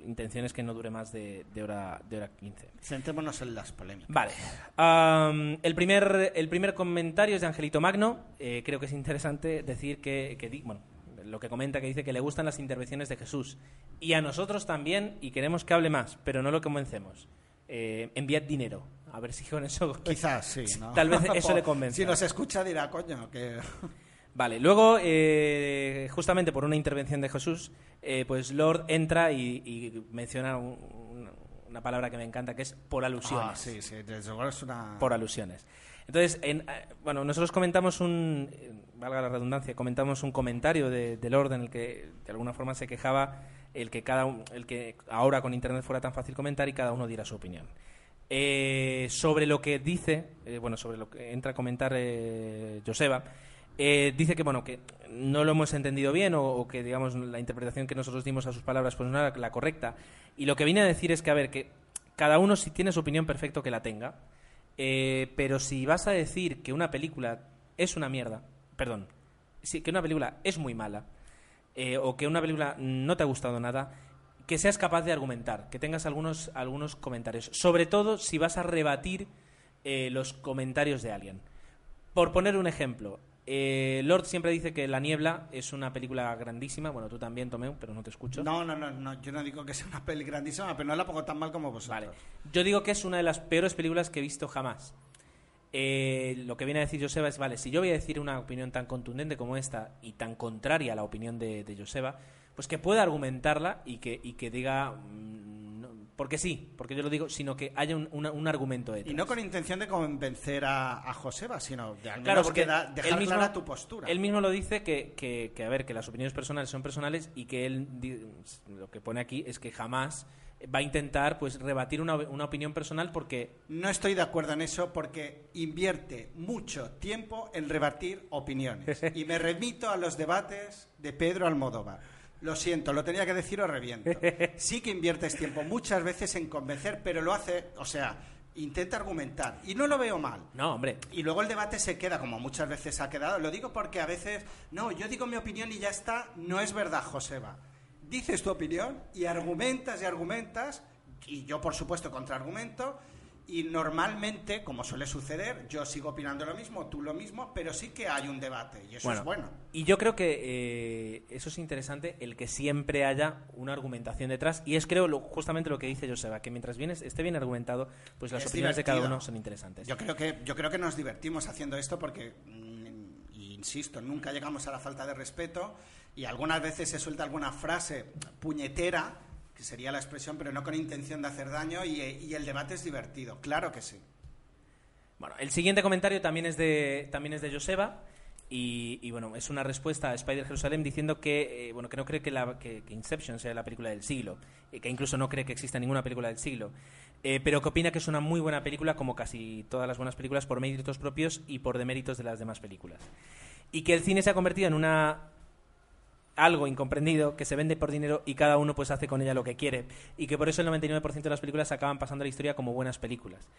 intención es que no dure más de, de hora de hora 15. Centrémonos en las polémicas. Vale. Am, el, primer, el primer comentario es de Angelito Magno. Eh, creo que es interesante decir que, que di- bueno, lo que comenta que dice que le gustan las intervenciones de Jesús. Y a nosotros también, y queremos que hable más, pero no lo convencemos. Eh, enviad dinero. A ver si con eso... Quizás sí, ¿no? Tal vez eso le convenza. Si nos escucha dirá, coño, que... Vale, luego, eh, justamente por una intervención de Jesús, eh, pues Lord entra y, y menciona un- un- una palabra que me encanta, que es por alusiones. Ah, sí, sí, desde luego es una... por alusiones. Entonces, en, eh, bueno, nosotros comentamos un, valga la redundancia, comentamos un comentario de, del orden en el que de alguna forma se quejaba el que cada el que ahora con internet fuera tan fácil comentar y cada uno diera su opinión. Eh, sobre lo que dice, eh, bueno, sobre lo que entra a comentar eh, Joseba, eh, dice que bueno que no lo hemos entendido bien o, que digamos la interpretación que nosotros dimos a sus palabras pues no era la correcta y lo que viene a decir es que a ver que cada uno si tiene su opinión perfecto que la tenga eh, pero si vas a decir que una película es una mierda, perdón, sí, que una película es muy mala, eh, o que una película no te ha gustado nada, que seas capaz de argumentar, que tengas algunos, algunos comentarios. Sobre todo si vas a rebatir los comentarios de alguien. Por poner un ejemplo, eh, Lord siempre dice que La Niebla es una película grandísima. Bueno, tú también, Tomeu, pero no te escucho. No, no, no, no, yo no digo que sea una peli grandísima, pero no la pongo tan mal como vosotros. Vale. Yo digo que es una de las peores películas que he visto jamás. Eh, lo que viene a decir Joseba es, vale, si yo voy a decir una opinión tan contundente como esta y tan contraria a la opinión de, de Joseba, pues que pueda argumentarla y que, y que diga, mm, no, porque sí, porque yo lo digo, sino que haya un, una- un argumento detrás. Y no con intención de convencer a, a Joseba, sino de al menos Claro, porque que da- dejar él mismo, clara tu postura. Él mismo lo dice que, que, que, a ver, que las opiniones personales son personales y que él lo que pone aquí es que jamás va a intentar pues rebatir una, una opinión personal porque No estoy de acuerdo en eso porque invierte mucho tiempo en rebatir opiniones. Y me remito a los debates de Pedro Almodóvar. Lo siento, lo tenía que decir o reviento. Sí que inviertes tiempo muchas veces en convencer, pero lo hace, o sea, intenta argumentar. Y no lo veo mal. No, hombre. Y luego el debate se queda, como muchas veces ha quedado. Lo digo porque a veces, no, yo digo mi opinión y ya está. No es verdad, Joseba. Dices tu opinión y argumentas y argumentas, y yo, por supuesto, contraargumento. Y normalmente, como suele suceder, yo sigo opinando lo mismo, tú lo mismo, pero sí que hay un debate y eso es bueno. Y yo creo que eh, eso es interesante, el que siempre haya una argumentación detrás. Y es, creo, lo- justamente lo que dice Joseba, que mientras bien es- esté bien argumentado, pues las Es opiniones de cada uno son interesantes. Yo creo que yo creo que nos divertimos haciendo esto porque mm, insisto, nunca llegamos a la falta de respeto y algunas veces se suelta alguna frase puñetera, que sería la expresión, pero no con intención de hacer daño y, y el debate es divertido, claro que sí. Bueno, el siguiente comentario también es de, también es de Joseba. Y, y, bueno, es una respuesta a Spider Jerusalem diciendo que, eh, bueno, que no cree que, la, que Inception sea la película del siglo, eh, que incluso no cree que exista ninguna película del siglo, eh, pero que opina que es una muy buena película, como casi todas las buenas películas, por méritos propios y por deméritos de las demás películas. Y que el cine se ha convertido en una algo incomprendido que se vende por dinero y cada uno pues hace con ella lo que quiere. Y que por eso el 99% de las películas acaban pasando a la historia como buenas películas.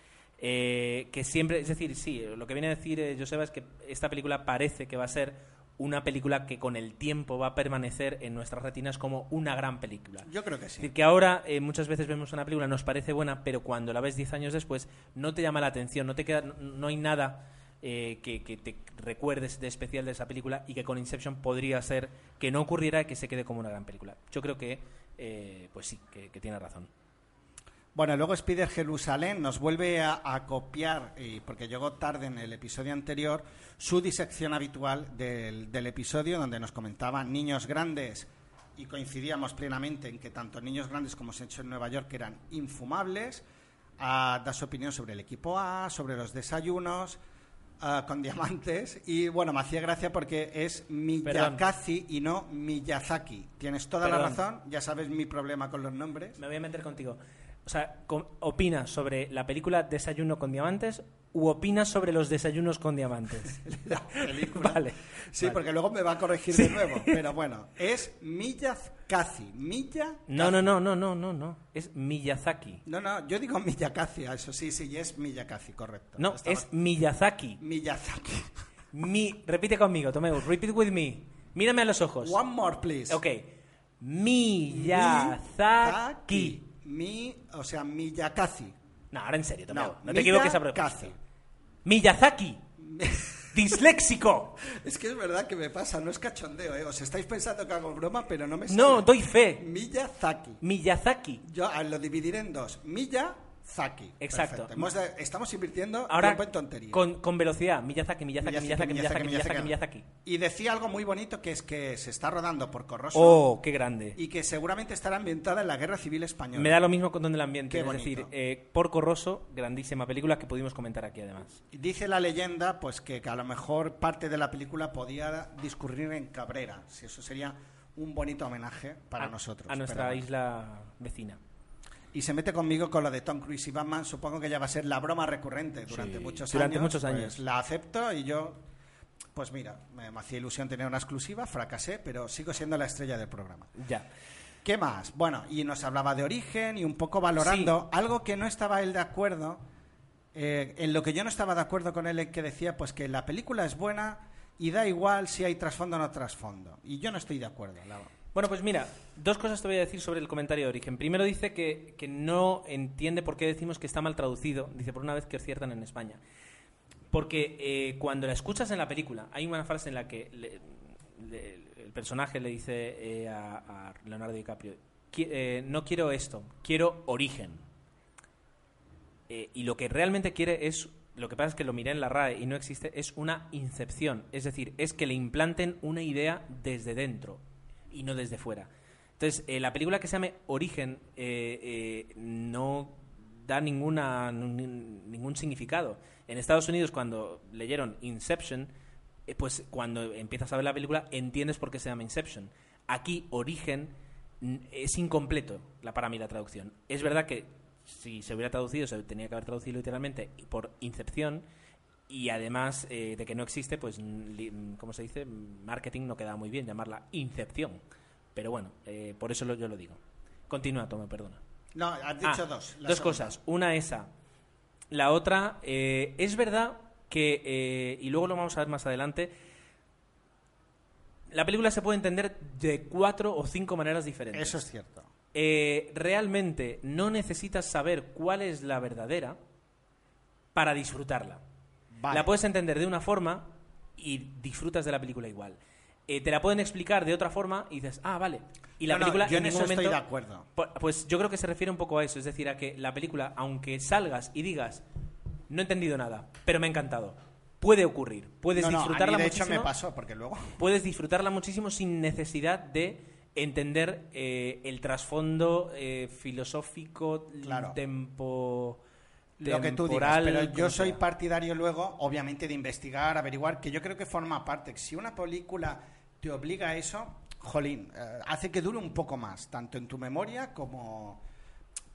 Eh, que siempre es decir sí lo que viene a decir eh, Joseba es que esta película parece que va a ser una película que con el tiempo va a permanecer en nuestras retinas como una gran película. Yo creo que es sí. decir, que ahora eh, muchas veces vemos una película, nos parece buena, pero cuando la ves 10 años después no te llama la atención, no, te queda, no hay nada eh, que, te recuerdes de especial de esa película y que con Inception podría ser que no ocurriera y que se quede como una gran película. Yo creo que, eh, pues sí, que, tiene razón. Bueno, luego Spider Jerusalén nos vuelve a, copiar, y porque llegó tarde en el episodio anterior, su disección habitual del, del episodio donde nos comentaba niños grandes y coincidíamos plenamente en que tanto niños grandes como se hecho en Nueva York eran infumables. Ah, da su opinión sobre el equipo A, sobre los desayunos ah, con diamantes y bueno, me hacía gracia porque es Miyakazi y no Miyazaki. Tienes toda la razón, ya sabes mi problema con los nombres. Me voy a meter contigo. O sea, ¿opinas sobre la película Desayuno con Diamantes u opinas sobre los desayunos con diamantes? la película. Vale. Sí, vale. porque luego me va a corregir de nuevo. Pero bueno, es Miyazaki. Milla. No, no, no, no, no, no, no. Es Miyazaki. No, no, yo digo Miyakazi, a eso sí, sí, es Miyakazi, correcto. No, Estaba- es Miyazaki. Miyazaki. Mi, repite conmigo, Tomeu, repeat with me. Mírame a los ojos. One more, please. Ok. Miyazaki. Mi, o sea, Miyakazi. No, ahora en serio, Tomeu. No, No, te equivoques a propósito. Miyazaki. Disléxico. Es que es verdad que me pasa, no es cachondeo, ¿eh? Os estáis pensando que hago broma, pero no me sale. No, doy fe. Miyazaki. Miyazaki. Yo ah, lo dividiré en dos. Miyazaki. Exacto. Hemos estamos invirtiendo Ahora, tiempo en tonterías. con, con velocidad. Miyazaki, Miyazaki, Miyazaki, Miyazaki, Miyazaki, Miyazaki. Y decía algo muy bonito que es que se está rodando por Corroso Oh, qué grande. y que seguramente estará ambientada en la Guerra Civil Española. Me da lo mismo con donde el ambiente. Es decir, eh, Porco Rosso, grandísima película que pudimos comentar aquí además. Dice la leyenda pues que, que a lo mejor parte de la película podía discurrir en Cabrera. Si eso sería un bonito homenaje para a, nosotros. A nuestra Pero isla vecina. Y se mete conmigo con lo de Tom Cruise y Batman. Supongo que ya va a ser la broma recurrente durante Sí, muchos durante años. muchos pues años. la acepto y yo, pues mira, me, me hacía ilusión tener una exclusiva, fracasé, pero sigo siendo la estrella del programa. Ya. ¿Qué más? Bueno, y nos hablaba de origen y un poco valorando algo que no estaba él de acuerdo, eh, en lo que yo no estaba de acuerdo con él, en que decía pues que la película es buena y da igual si hay trasfondo o no trasfondo. Y yo no estoy de acuerdo. la- Bueno, pues mira, dos cosas te voy a decir sobre el comentario de origen. Primero dice que, que no entiende por qué decimos que está mal traducido. Dice, por una vez que aciertan en España. Porque eh, cuando la escuchas en la película, hay una frase en la que le- el personaje le dice eh, a, Leonardo DiCaprio, "Qui- eh, no quiero esto, quiero origen. Eh, y lo que realmente quiere es, lo que pasa es que lo miré en la RAE y no existe, es una incepción. Es decir, es que le implanten una idea desde dentro y no desde fuera. Entonces, eh, la película que se llame Origen eh, eh, no da ninguna, nin- ningún significado. En Estados Unidos, cuando leyeron Inception, eh, pues cuando empiezas a ver la película entiendes por qué se llama Inception. Aquí, Origen, es incompleto la, para mí la traducción. Es verdad que si se hubiera traducido, se tenía que haber traducido literalmente por Incepción, y además eh, de que no existe, pues, ¿cómo se dice? Marketing no queda muy bien llamarla Incepción. Pero bueno, eh, por eso lo- yo lo digo. Continúa, Tome, perdona. No, has dicho Ah, dos. Dos segunda. cosas. Una esa. La otra, eh, es verdad que, y luego lo vamos a ver más adelante, la película se puede entender de cuatro o cinco maneras diferentes. Eso es cierto. Realmente no necesitas saber cuál es la verdadera para disfrutarla. Vale. La puedes entender de una forma y disfrutas de la película igual. Eh, te la pueden explicar de otra forma y dices, ah, vale. Y la No, no, película yo en en ningún eso estoy momento. de acuerdo. Pu- Pues yo creo que se refiere un poco a eso, es decir, a que la película, aunque salgas y digas, no he entendido nada, pero me ha encantado, puede ocurrir, puedes No, no, a mí disfrutarla de hecho muchísimo, me pasó, porque luego... puedes disfrutarla muchísimo sin necesidad de entender eh, el trasfondo eh, filosófico, Claro. tempo, lo que tú digas, pero yo soy sea. partidario luego, obviamente, de investigar, averiguar, que yo creo que forma parte. Si una película te obliga a eso, jolín, eh, hace que dure un poco más, tanto en tu memoria como,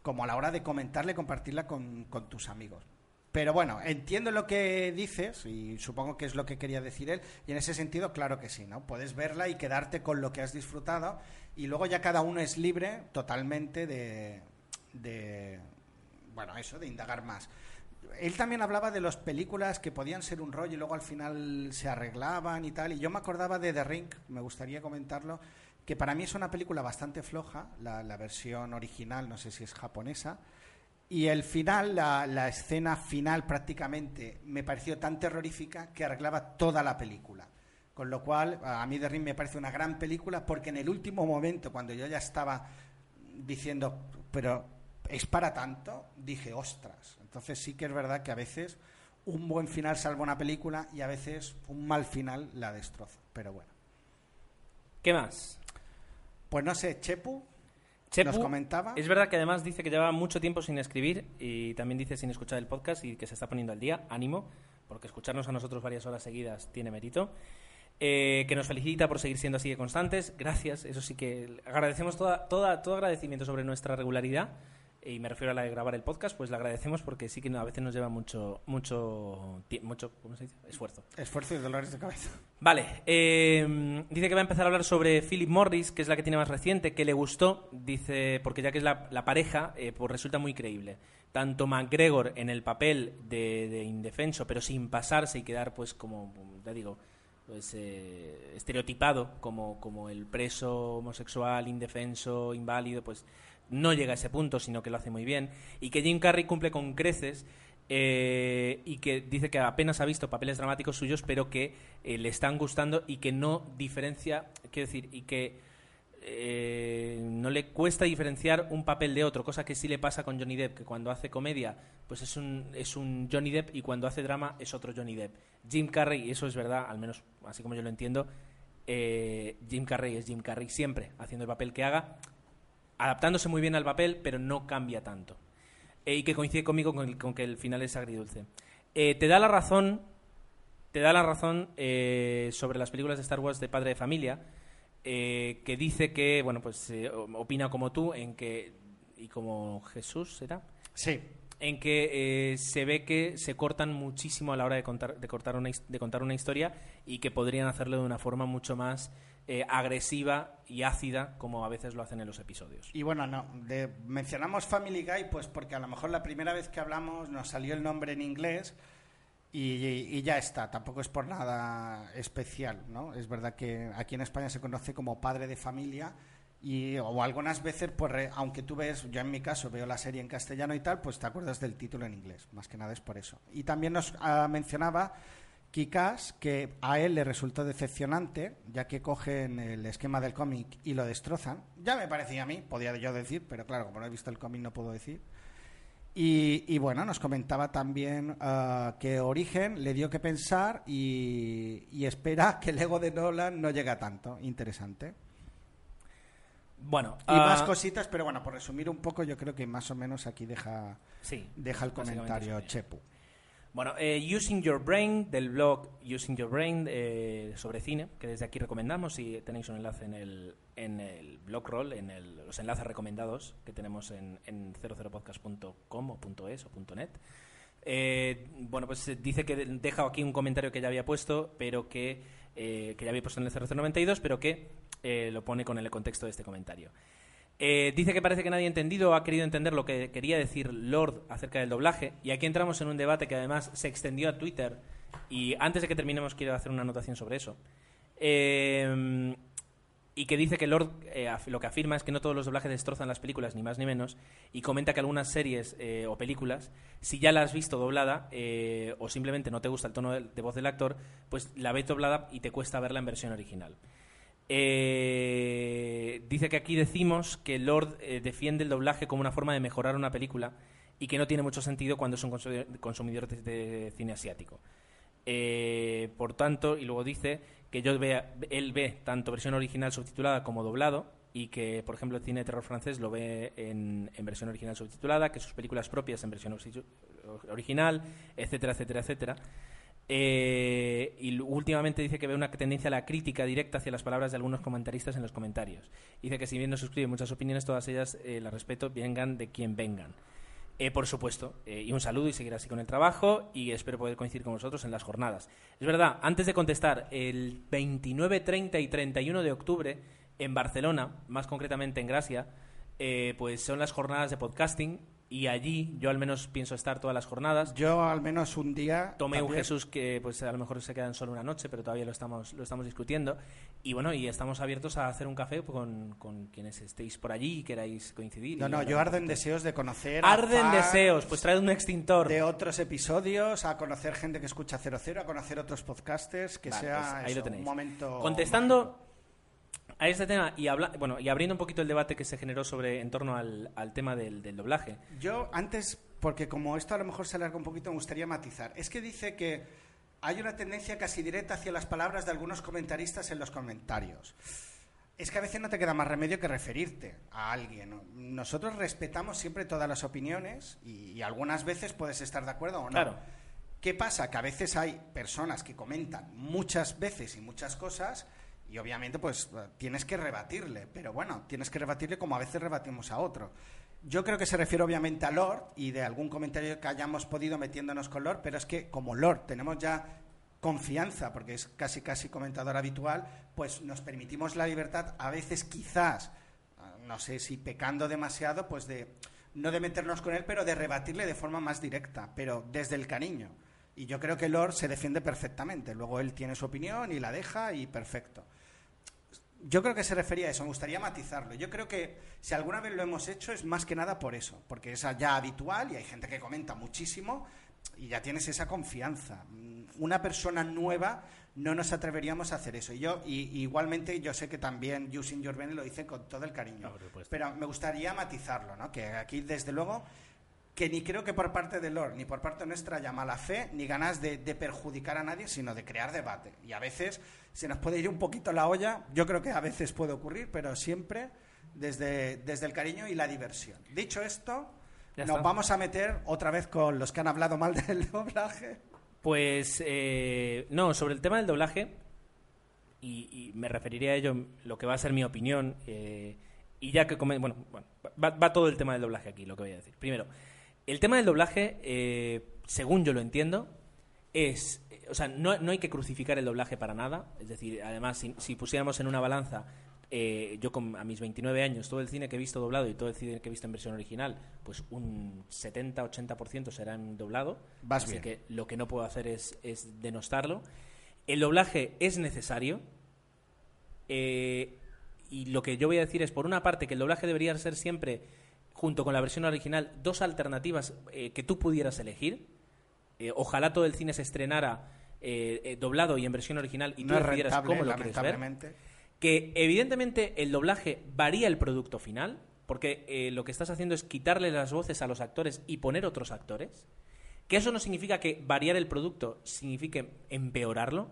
como a la hora de comentarla y compartirla con, con tus amigos. Pero bueno, entiendo lo que dices y supongo que es lo que quería decir él. Y en ese sentido, claro que sí, ¿no? Puedes verla y quedarte con lo que has disfrutado y luego ya cada uno es libre totalmente de, de bueno, eso, de indagar más. Él también hablaba de las películas que podían ser un rollo y luego al final se arreglaban y tal. Y yo me acordaba de The Ring, me gustaría comentarlo, que para mí es una película bastante floja, la, la versión original, no sé si es japonesa. Y el final, la, la escena final prácticamente, me pareció tan terrorífica que arreglaba toda la película. Con lo cual, a mí The Ring me parece una gran película porque en el último momento, cuando yo ya estaba diciendo, pero es para tanto, dije, ostras. Entonces sí que es verdad que a veces un buen final salva una película y a veces un mal final la destroza. Pero bueno. ¿Qué más? Pues no sé, Chepu, Chepu, nos comentaba. Es verdad que además dice que lleva mucho tiempo sin escribir y también dice sin escuchar el podcast y que se está poniendo al día. Ánimo, porque escucharnos a nosotros varias horas seguidas tiene mérito. Eh, que nos felicita por seguir siendo así de constantes. Gracias, eso sí que agradecemos toda, toda, todo agradecimiento sobre nuestra regularidad. Y me refiero a la de grabar el podcast, pues le agradecemos porque sí que a veces nos lleva mucho, mucho, mucho ¿cómo se dice? esfuerzo. Esfuerzo y dolores de cabeza. Vale, eh, dice que va a empezar a hablar sobre Philip Morris, que es la que tiene más reciente, que le gustó, dice, porque ya que es la, la pareja, eh, pues resulta muy creíble. Tanto McGregor en el papel de, de indefenso, pero sin pasarse y quedar, pues, como, ya digo, pues eh, estereotipado como, como el preso homosexual, indefenso, inválido, pues no llega a ese punto, sino que lo hace muy bien. Y que Jim Carrey cumple con creces eh, y que dice que apenas ha visto papeles dramáticos suyos, pero que eh, le están gustando y que no diferencia, quiero decir, y que eh, no le cuesta diferenciar un papel de otro, cosa que sí le pasa con Johnny Depp, que cuando hace comedia pues es un, es un Johnny Depp y cuando hace drama es otro Johnny Depp. Jim Carrey, y eso es verdad, al menos así como yo lo entiendo, Jim Carrey es Jim Carrey siempre, haciendo el papel que haga, adaptándose muy bien al papel, pero no cambia tanto. Eh, y que coincide conmigo con, el- con que el final es agridulce. Eh, te da la razón, te da la razón eh, sobre las películas de Star Wars de Padre de Familia, que dice que, bueno, pues opina como tú en que, y como Jesús, ¿será? Sí, en que se ve que se cortan muchísimo a la hora de contar, de, cortar una, de contar una historia y que podrían hacerlo de una forma mucho más eh, agresiva y ácida como a veces lo hacen en los episodios. Y bueno, no, mencionamos Family Guy pues porque a lo mejor la primera vez que hablamos nos salió el nombre en inglés y, ya está, tampoco es por nada especial, ¿no? Es verdad que aquí en España se conoce como padre de familia y o algunas veces pues aunque tú ves, yo en mi caso veo la serie en castellano y tal, pues te acuerdas del título en inglés, más que nada es por eso. Y también nos ah, mencionaba Kikas, que a él le resultó decepcionante, ya que cogen el esquema del cómic y lo destrozan. Ya me parecía a mí, podía yo decir, pero claro, como no he visto el cómic no puedo decir. Y, y bueno, nos comentaba también ah, que Origen le dio que pensar y, y espera que el ego de Nolan no llegue a tanto. Interesante. Bueno, Y ah, más cositas, pero bueno, por resumir un poco, yo creo que más o menos aquí deja, sí, deja el comentario. Chepu. Bueno, eh, Using Your Brain, del blog Using Your Brain eh, sobre cine, que desde aquí recomendamos y tenéis un enlace en el, en el blog roll, en el- los enlaces recomendados que tenemos en, en 00podcast.com o .es o .net. Eh, bueno, pues eh, dice que deja aquí un comentario que ya había puesto, pero que, eh, que ya había puesto en el 0092, pero que eh, lo pone con el contexto de este comentario. Eh, dice que parece que nadie ha entendido o ha querido entender lo que quería decir Lord acerca del doblaje. Y aquí entramos en un debate que además se extendió a Twitter. Y antes de que terminemos, quiero hacer una anotación sobre eso. Eh, y que dice que Lord eh, lo que afirma es que no todos los doblajes destrozan las películas, ni más ni menos, y comenta que algunas series o películas, si ya la has visto doblada eh, o simplemente no te gusta el tono de voz del actor, pues la ves doblada y te cuesta verla en versión original. Eh, dice que aquí decimos que Lord eh, defiende el doblaje como una forma de mejorar una película y que no tiene mucho sentido cuando es un consu- consumidor de, cine asiático. Eh, por tanto, y luego dice que yo vea, él ve tanto versión original subtitulada como doblado y que, por ejemplo, el cine de terror francés lo ve en, versión original subtitulada, que sus películas propias en versión original, etcétera, etcétera, etcétera. Eh, y últimamente dice que ve una tendencia a la crítica directa hacia las palabras de algunos comentaristas en los comentarios. Dice que si bien no suscribe muchas opiniones, todas ellas eh, las respeto, vengan de quien vengan. Eh, por supuesto, eh, y un saludo y seguir así con el trabajo y espero poder coincidir con vosotros en las jornadas. Es verdad, antes de contestar, el 29, 30 y 31 de octubre en Barcelona, más concretamente en Gracia, pues son las jornadas de podcasting y allí yo al menos pienso estar todas las jornadas. Yo al menos un día... Tomé un también- Jesús que pues a lo mejor se quedan solo una noche, pero todavía lo estamos, lo estamos discutiendo. Y bueno, y estamos abiertos a hacer un café con, con quienes estéis por allí y queráis coincidir. No, no, yo ardo en deseos de conocer... Arden deseos, pues traed un extintor. De otros episodios, a conocer gente que escucha 00, a conocer otros podcasters, que Vale, sea pues ahí eso, lo tenéis. un momento... Contestando a este tema y, habla, bueno, y abriendo un poquito el debate que se generó sobre en torno al, al tema del, del doblaje. Yo antes, porque como esto a lo mejor se alarga un poquito, me gustaría matizar. Es que dice que hay una tendencia casi directa hacia las palabras de algunos comentaristas en los comentarios. Es que a veces no te queda más remedio que referirte a alguien. ¿no? Nosotros respetamos siempre todas las opiniones y, y algunas veces puedes estar de acuerdo o no. Claro. ¿Qué pasa? Que a veces hay personas que comentan muchas veces y muchas cosas y obviamente pues tienes que rebatirle, pero bueno, tienes que rebatirle como a veces rebatimos a otro. Yo creo que se refiere obviamente a Lord y de algún comentario que hayamos podido metiéndonos con Lord, pero es que como Lord tenemos ya confianza, porque es casi casi comentador habitual, pues nos permitimos la libertad, a veces quizás, ah, no sé si pecando demasiado, pues de no de meternos con él, pero de rebatirle de forma más directa, pero desde el cariño. Y yo creo que Lord se defiende perfectamente. Luego él tiene su opinión y la deja y perfecto. Yo creo que se refería a eso, me gustaría matizarlo. Yo creo que si alguna vez lo hemos hecho es más que nada por eso, porque es ya habitual y hay gente que comenta muchísimo y ya tienes esa confianza. Mm, Una persona nueva no nos atreveríamos a hacer eso. Y yo, y, igualmente, yo sé que también Using Your Bene lo dice con todo el cariño. No, pero me gustaría matizarlo, ¿no? Que aquí, desde luego, que ni creo que por parte de Lord ni por parte nuestra haya mala fe ni ganas de, de perjudicar a nadie, sino de crear debate. Y a veces se nos puede ir un poquito la olla, yo creo que a veces puede ocurrir, pero siempre desde, desde el cariño y la diversión. Dicho esto, Ya nos está. vamos a meter otra vez con los que han hablado mal del doblaje. Pues eh, no, sobre el tema del doblaje, y, y me referiría a ello, lo que va a ser mi opinión, eh, y ya que bueno, bueno va, va todo el tema del doblaje aquí, lo que voy a decir. Primero, el tema del doblaje, eh, según yo lo entiendo, es, eh, o sea, no, no hay que crucificar el doblaje para nada, es decir, además, si, si pusiéramos en una balanza, eh, yo con, a mis 29 años, todo el cine que he visto doblado y todo el cine que he visto en versión original, pues un 70-80% será en doblado. Vas así bien. que lo que no puedo hacer es, es denostarlo. El doblaje es necesario. eh, y lo que yo voy a decir es, por una parte, que el doblaje debería ser siempre, junto con la versión original, dos alternativas eh, que tú pudieras elegir. Eh, ojalá todo el cine se estrenara eh, eh, doblado y en versión original y tú no decidieras cómo lo quieres ver. que evidentemente el doblaje varía el producto final, porque lo que estás haciendo es quitarle las voces a los actores y poner otros actores, que eso no significa que variar el producto signifique empeorarlo,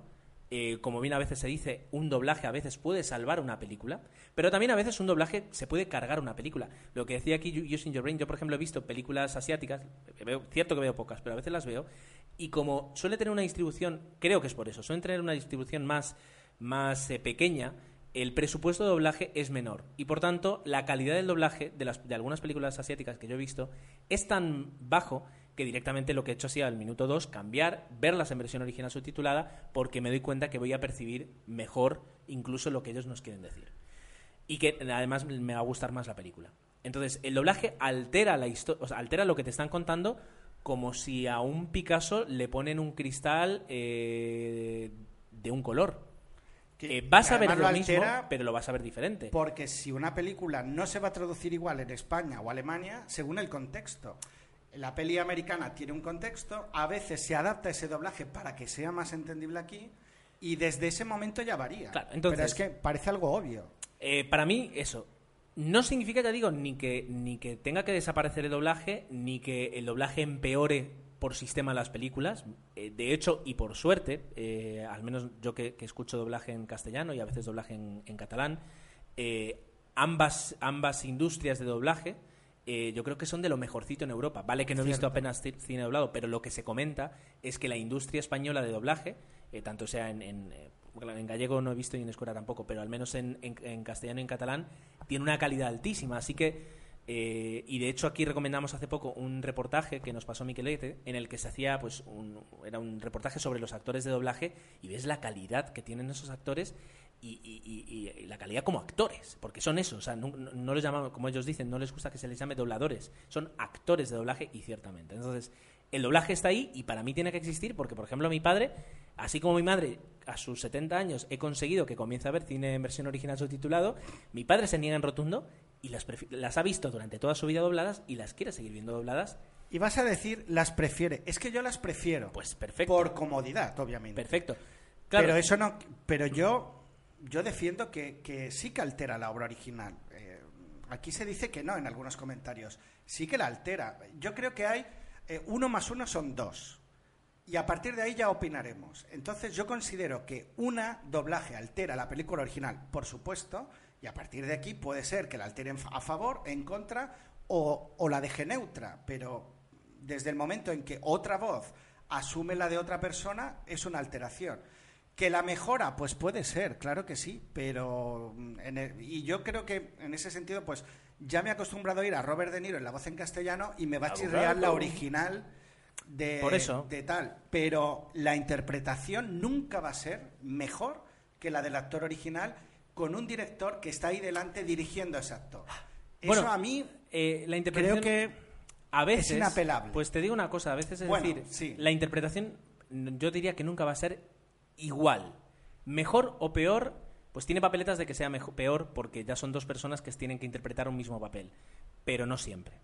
eh, como bien a veces se dice, un doblaje a veces puede salvar una película, pero también a veces un doblaje se puede cargar una película. Lo que decía aquí Using Your Brain, yo por ejemplo he visto películas asiáticas, veo, cierto que veo pocas, pero a veces las veo, y como suele tener una distribución, creo que es por eso, suelen tener una distribución más, más eh, pequeña, el presupuesto de doblaje es menor y por tanto la calidad del doblaje de, las, de algunas películas asiáticas que yo he visto es tan bajo que directamente lo que he hecho ha sido al minuto 2 cambiar, verlas en versión original subtitulada porque me doy cuenta que voy a percibir mejor incluso lo que ellos nos quieren decir. y que además me va a gustar más la película. Entonces, el doblaje altera la historia, o sea, altera lo que te están contando como si a un Picasso le ponen un cristal eh, de un color. Que- Eh, vas a ver lo lo mismo, pero lo vas a ver diferente. Porque si una película no se va a traducir igual en España o Alemania, según el contexto. La peli americana tiene un contexto, a veces se adapta ese doblaje para que sea más entendible aquí, y desde ese momento ya varía. Claro, entonces- Pero es que parece algo obvio. Eh, para mí, eso. No significa, ya digo, ni que, ni que tenga que desaparecer el doblaje, ni que el doblaje empeore por sistema las películas. Eh, de hecho, y por suerte, eh, al menos yo que, que escucho doblaje en castellano y a veces doblaje en, en catalán, eh, ambas, ambas industrias de doblaje eh, yo creo que son de lo mejorcito en Europa. Vale que no he visto apenas ci- cine doblado, pero lo que se comenta es que la industria española de doblaje, eh, tanto sea en, en, eh, en gallego no he visto y en escuela tampoco, pero al menos en, en- en castellano y en catalán, tiene una calidad altísima. Así que, eh, y de hecho aquí recomendamos hace poco un reportaje que nos pasó Miquelete, en el que se hacía, pues, un, era un reportaje sobre los actores de doblaje y ves la calidad que tienen esos actores y, y- y- y la calidad como actores, porque son eso, o sea, no, no- les llamamos, como ellos dicen, no les gusta que se les llame dobladores, son actores de doblaje y ciertamente. Entonces, el doblaje está ahí y para mí tiene que existir porque, por ejemplo, mi padre, así como mi madre a sus 70 años he conseguido que comience a ver cine en versión original subtitulado, mi padre se niega en rotundo y las, las ha visto durante toda su vida dobladas y las quiere seguir viendo dobladas, Y vas a decir, las prefiere. Es que yo las prefiero. pues perfecto. Por comodidad, obviamente. Perfecto. Claro, Pero eso no. Pero yo, yo defiendo que, sí que altera la obra original. Eh, aquí se dice que no en algunos comentarios. Sí que la altera. Yo creo que hay eh, uno más uno son dos. Y a partir de ahí ya opinaremos. Entonces yo considero que una doblaje altera la película original, por supuesto, y a partir de aquí puede ser que la alteren a favor, en contra, o la deje neutra. Pero desde el momento en que otra voz asume la de otra persona, es una alteración. Que la mejora, pues puede ser, claro que sí, pero mm, en el- y yo creo que en ese sentido, pues ya me he acostumbrado a ir a Robert De Niro en la voz en castellano y me va a chirrear la original de, Por eso. de tal, pero la interpretación nunca va a ser mejor que la del actor original con un director que está ahí delante dirigiendo a ese actor. Eso a mí eh, la creo interpretación que a veces inapelable. Pues te digo una cosa, a veces es Bueno, decir, sí. la interpretación yo diría que nunca va a ser igual. Mejor o peor, pues tiene papeletas de que sea mejor, peor porque ya son dos personas que tienen que interpretar un mismo papel, pero no siempre.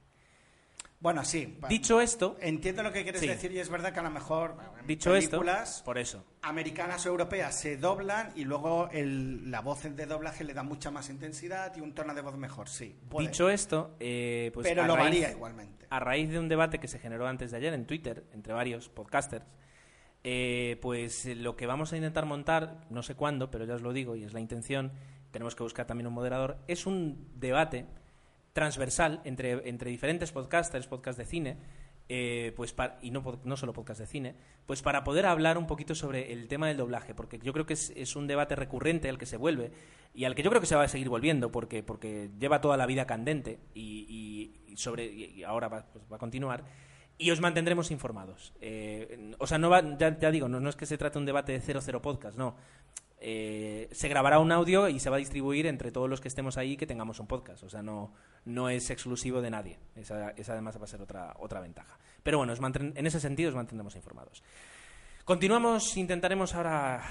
Bueno, sí. Dicho esto, Entiendo lo que quieres Sí. decir y es verdad que a lo mejor en dicho esto, películas por eso. americanas o europeas se doblan y luego el- la voz de doblaje le da mucha más intensidad y un tono de voz mejor, sí. puede. Dicho esto, eh, pues pero lo raíz- varía igualmente. a raíz de un debate que se generó antes de ayer en Twitter entre varios podcasters, eh, pues eh, lo que vamos a intentar montar, no sé cuándo, pero ya os lo digo y es la intención, tenemos que buscar también un moderador, es un debate transversal entre, entre diferentes podcasters, podcast de cine, eh, pues y no, solo podcast de cine, pues para poder hablar un poquito sobre el tema del doblaje, porque yo creo que es, un debate recurrente al que se vuelve y al que yo creo que se va a seguir volviendo, porque, porque lleva toda la vida candente y, sobre, y ahora va, pues va a continuar. Y os mantendremos informados. Eh, o sea, no va, ya, digo, no, no es que se trate un debate de 00 podcast, no. Eh, se grabará un audio y se va a distribuir entre todos los que estemos ahí que tengamos un podcast. O sea, no, no es exclusivo de nadie. Esa, esa además va a ser otra, otra ventaja. Pero bueno, os en ese sentido os mantendremos informados. Continuamos, intentaremos ahora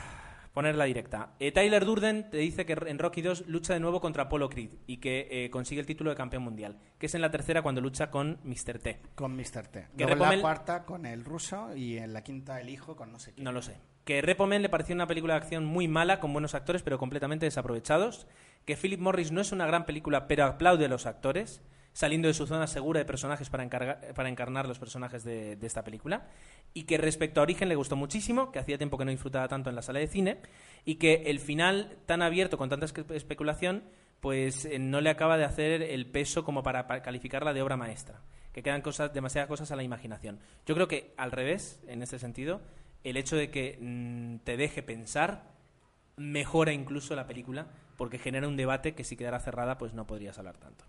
poner la directa. Eh, Tyler Durden te dice que en Rocky 2 lucha de nuevo contra Apollo Creed y que eh, consigue el título de campeón mundial, que es en la tercera cuando lucha con Mr. T. Con Mr. T. Que Luego la cuarta con el ruso y en la quinta el hijo con no sé quién. No lo sé. Que Repo Man le pareció una película de acción muy mala, con buenos actores, pero completamente desaprovechados. Que Philip Morris no es una gran película, pero aplaude a los actores, saliendo de su zona segura de personajes para, para encarnar los personajes de, esta película. Y que respecto a Origen le gustó muchísimo, que hacía tiempo que no disfrutaba tanto en la sala de cine. Y que el final tan abierto, con tanta espe- especulación, pues eh, no le acaba de hacer el peso como para, calificarla de obra maestra. Que quedan cosas, demasiadas cosas a la imaginación. Yo creo que al revés, en ese sentido, el hecho de que mm, te deje pensar mejora incluso la película porque genera un debate que si quedara cerrada pues no podrías hablar tanto.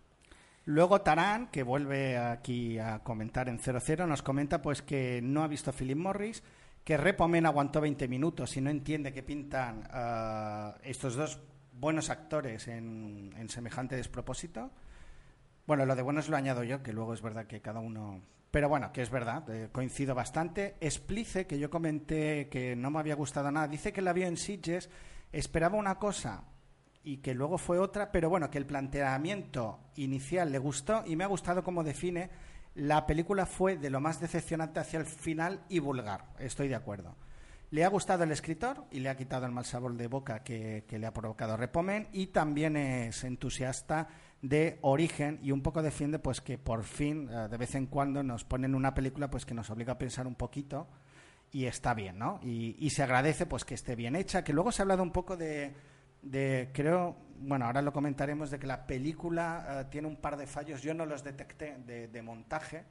Luego Tarán, que vuelve aquí a comentar en 00, nos comenta pues que no ha visto a Philip Morris, que Repomen aguantó 20 minutos y no entiende que pintan ah, estos dos buenos actores en, en semejante despropósito. Bueno, lo de buenos lo añado yo, que luego es verdad que cada uno... Pero bueno, que es verdad, eh, coincido bastante. Explice, que yo comenté que no me había gustado nada, dice que la vio en Sitges, esperaba una cosa y que luego fue otra, pero bueno, que el planteamiento inicial le gustó y me ha gustado cómo define. La película fue de lo más decepcionante hacia el final y vulgar, estoy de acuerdo. Le ha gustado el escritor y le ha quitado el mal sabor de boca que, que le ha provocado Repomen y también es entusiasta de origen y un poco defiende pues que por fin eh, de vez en cuando nos ponen una película pues que nos obliga a pensar un poquito y está bien, ¿no? Y, y se agradece pues que esté bien hecha, que luego se ha hablado un poco de, de creo, bueno, ahora lo comentaremos, de que la película eh, tiene un par de fallos, yo no los detecté, de, de montaje,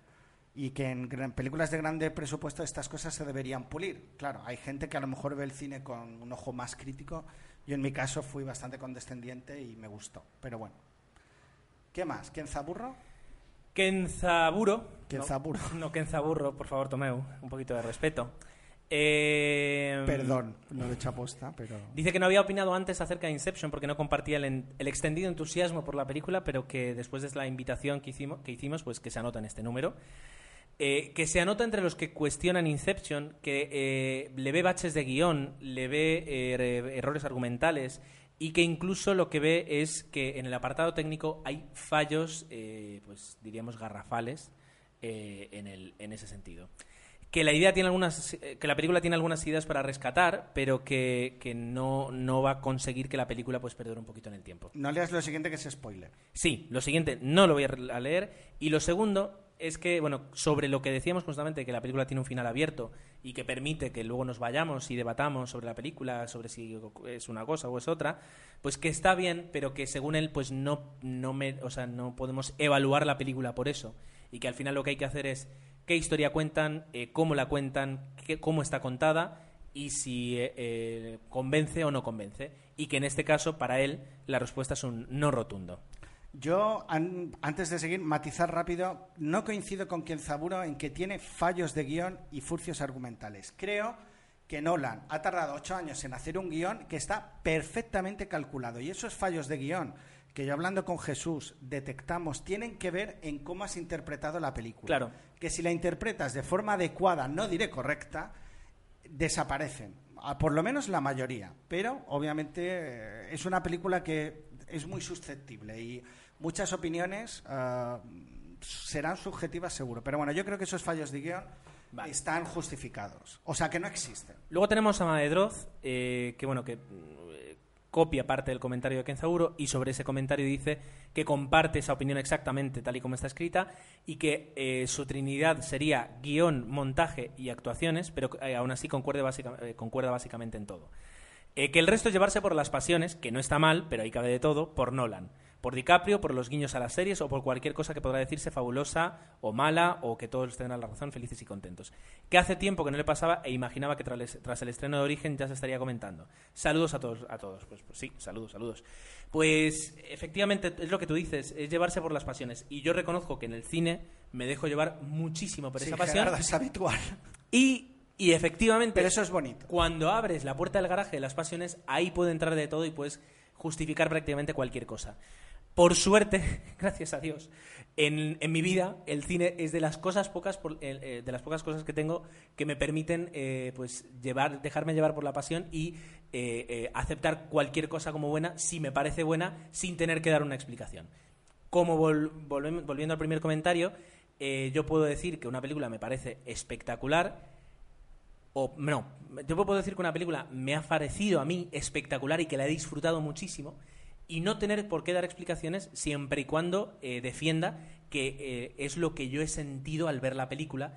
y que en gran- películas de grande presupuesto estas cosas se deberían pulir. Claro, hay gente que a lo mejor ve el cine con un ojo más crítico, yo en mi caso fui bastante condescendiente y me gustó, pero bueno. ¿Qué más? ¿Kenzaburro? Kenzaburo. Kenzaburo. No, no Kenzaburro, por favor, Tomeu. Un poquito de respeto. Eh, Perdón, no lo he hecho aposta, pero... Dice que no había opinado antes acerca de Inception porque no compartía el, en- el extendido entusiasmo por la película, pero que después de la invitación que hicimos, que hicimos pues que se anota en este número. Eh, que se anota entre los que cuestionan Inception, que eh, le ve baches de guion, le ve eh, er- errores argumentales y que incluso lo que ve es que en el apartado técnico hay fallos, pues diríamos garrafales en, el, en ese sentido que la idea tiene algunas eh, que la película tiene algunas ideas para rescatar pero que, que no, no va a conseguir que la película pues perder un poquito en el tiempo. No leas lo siguiente que es spoiler. sí lo siguiente no lo voy a leer. Y lo segundo es que bueno sobre lo que decíamos constantemente que la película tiene un final abierto y que permite que luego nos vayamos y debatamos sobre la película sobre si es una cosa o es otra pues que está bien pero que según él pues no no me o sea no podemos evaluar la película por eso. Y que al final lo que hay que hacer es qué historia cuentan, eh, cómo la cuentan, cómo está contada y si eh, eh, convence o no convence. Y que en este caso, para él, la respuesta es un no rotundo. Yo, an- antes de seguir, matizar rápido, no coincido con Kenzaburo en que tiene fallos de guion y furcios argumentales. Creo que Nolan ha tardado ocho años en hacer un guion que está perfectamente calculado. Y esos fallos de guion que yo hablando con Jesús detectamos tienen que ver en cómo has interpretado la película. Claro. Que si la interpretas de forma adecuada, no diré correcta, desaparecen. A- Por lo menos la mayoría. Pero, obviamente, eh, es una película que es muy susceptible y muchas opiniones ah, serán subjetivas seguro. Pero bueno, yo creo que esos fallos de guion Vale. están justificados. O sea, que no existen. Luego tenemos a Maedroz, eh, que bueno, que copia parte del comentario de Kenzaburo y sobre ese comentario dice que comparte esa opinión exactamente tal y como está escrita y que eh, su trinidad sería guion, montaje y actuaciones, pero eh, aún así concuerde básica- eh, concuerda básicamente en todo. Que el resto es llevarse por las pasiones, que no está mal, pero ahí cabe de todo, por Nolan. Por DiCaprio, por los guiños a las series o por cualquier cosa que podrá decirse fabulosa o mala o que todos tendrán la razón, felices y contentos. Que hace tiempo que no le pasaba e imaginaba que tras, el estreno de Origen ya se estaría comentando. Saludos a todos. A todos. Pues, pues sí, saludos, saludos. Pues efectivamente es lo que tú dices, es llevarse por las pasiones. Y yo reconozco que en el cine me dejo llevar muchísimo por Sí, esa pasión. Gerardo, es habitual. Y, y efectivamente... Pero eso es bonito. Cuando abres la puerta del garaje de las pasiones, ahí puede entrar de todo y puedes justificar prácticamente cualquier cosa. Por suerte, gracias a Dios, en, mi vida el cine es de las cosas pocas por- eh, eh, de las pocas cosas que tengo que me permiten eh, pues llevar dejarme llevar por la pasión y aceptar cualquier cosa como buena si me parece buena sin tener que dar una explicación. Como volviendo al primer comentario, yo puedo decir que una película me parece espectacular o no, yo puedo decir que una película me ha parecido a mí espectacular y que la he disfrutado muchísimo y no tener por qué dar explicaciones siempre y cuando eh, defienda que eh, es lo que yo he sentido al ver la película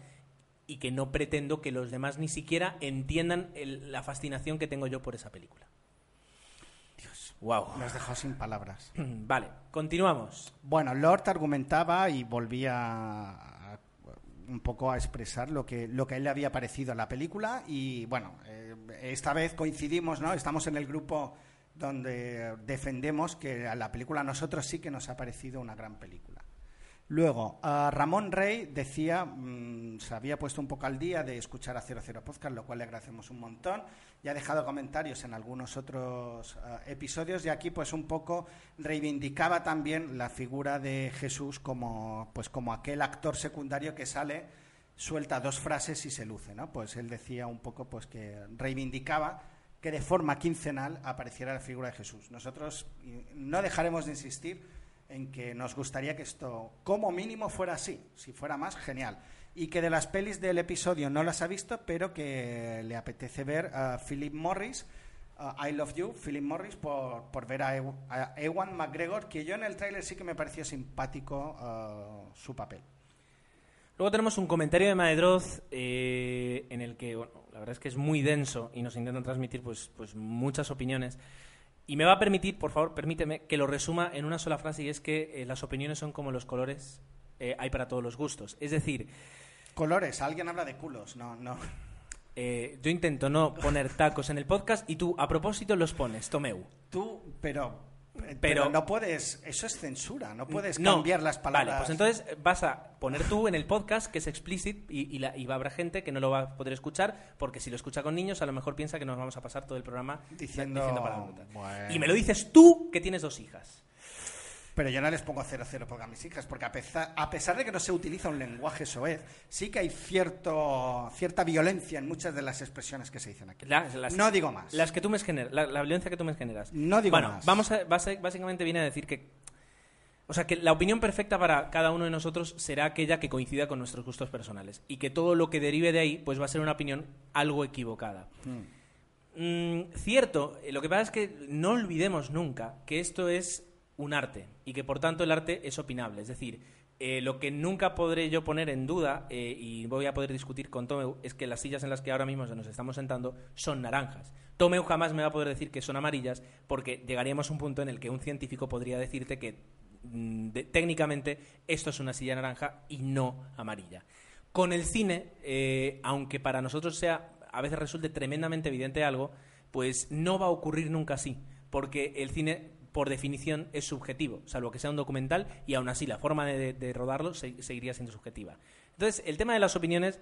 y que no pretendo que los demás ni siquiera entiendan el- la fascinación que tengo yo por esa película. Dios, wow. Me has dejado sin palabras. Vale, continuamos. Bueno, Lord argumentaba y volvía a- un poco a expresar lo que, lo que a él le había parecido a la película y bueno, eh, esta vez coincidimos, ¿no? Estamos en el grupo donde defendemos que a la película a nosotros sí que nos ha parecido una gran película. Luego, Ramón Rey decía, mm, se había puesto un poco al día de escuchar a 00 Podcast, lo cual le agradecemos un montón, y ha dejado comentarios en algunos otros ah, episodios, y aquí pues un poco reivindicaba también la figura de Jesús como, pues, como aquel actor secundario que sale, suelta dos frases y se luce, ¿no? Pues él decía un poco pues que reivindicaba que de forma quincenal apareciera la figura de Jesús. Nosotros no dejaremos de insistir en que nos gustaría que esto, como mínimo, fuera así. Si fuera más, genial. Y que de las pelis del episodio no las ha visto, pero que le apetece ver a Philip Morris, I Love You, Philip Morris, por, por ver a, Ew- a Ewan McGregor, que yo en el tráiler sí que me pareció simpático uh, su papel. Luego tenemos un comentario de Maedroz eh, en el que, la verdad es que es muy denso y nos intentan transmitir pues, pues muchas opiniones. Y me va a permitir, por favor, permíteme que lo resuma en una sola frase y es que eh, las opiniones son como los colores, eh, hay para todos los gustos. Es decir, Colores, alguien habla de culos, no, no. eh, yo intento no poner tacos en el podcast y tú a propósito los pones, Tomeu. Tú, pero, pero, Pero- no puedes, eso es censura, no puedes No. cambiar las palabras. Vale, pues entonces vas a poner tú en el podcast que es explicit y, y, la- y va a haber gente que no lo va a poder escuchar porque si lo escucha con niños a lo mejor piensa que nos vamos a pasar todo el programa Diciendo, palabrotas. bueno. Y me lo dices tú que tienes dos hijas. Pero yo no les pongo cero cero porque a mis hijas, porque a pesar, a pesar de que no se utiliza un lenguaje soez, sí que hay cierto, cierta violencia en muchas de las expresiones que se dicen aquí. Las- las- no digo más. Las que tú me generas, la, la violencia que tú me generas. No digo bueno, más. vamos a, básicamente viene a decir que o sea, que la opinión perfecta para cada uno de nosotros será aquella que coincida con nuestros gustos personales y que todo lo que derive de ahí pues va a ser una opinión algo equivocada. Mm, cierto, eh, lo que pasa es que no olvidemos nunca que esto es un arte y que por tanto el arte es opinable. Es decir, eh, lo que nunca podré yo poner en duda eh, y voy a poder discutir con Tomeu es que las sillas en las que ahora mismo nos estamos sentando son naranjas. Tomeu jamás me va a poder decir que son amarillas porque llegaríamos a un punto en el que un científico podría decirte que mm, técnicamente esto es una silla naranja y no amarilla. Con el cine, eh, aunque para nosotros sea a veces resulte tremendamente evidente algo, pues no va a ocurrir nunca así, porque el cine por definición es subjetivo, salvo que sea un documental y aún así la forma de, de rodarlo se- seguiría siendo subjetiva. Entonces, el tema de las opiniones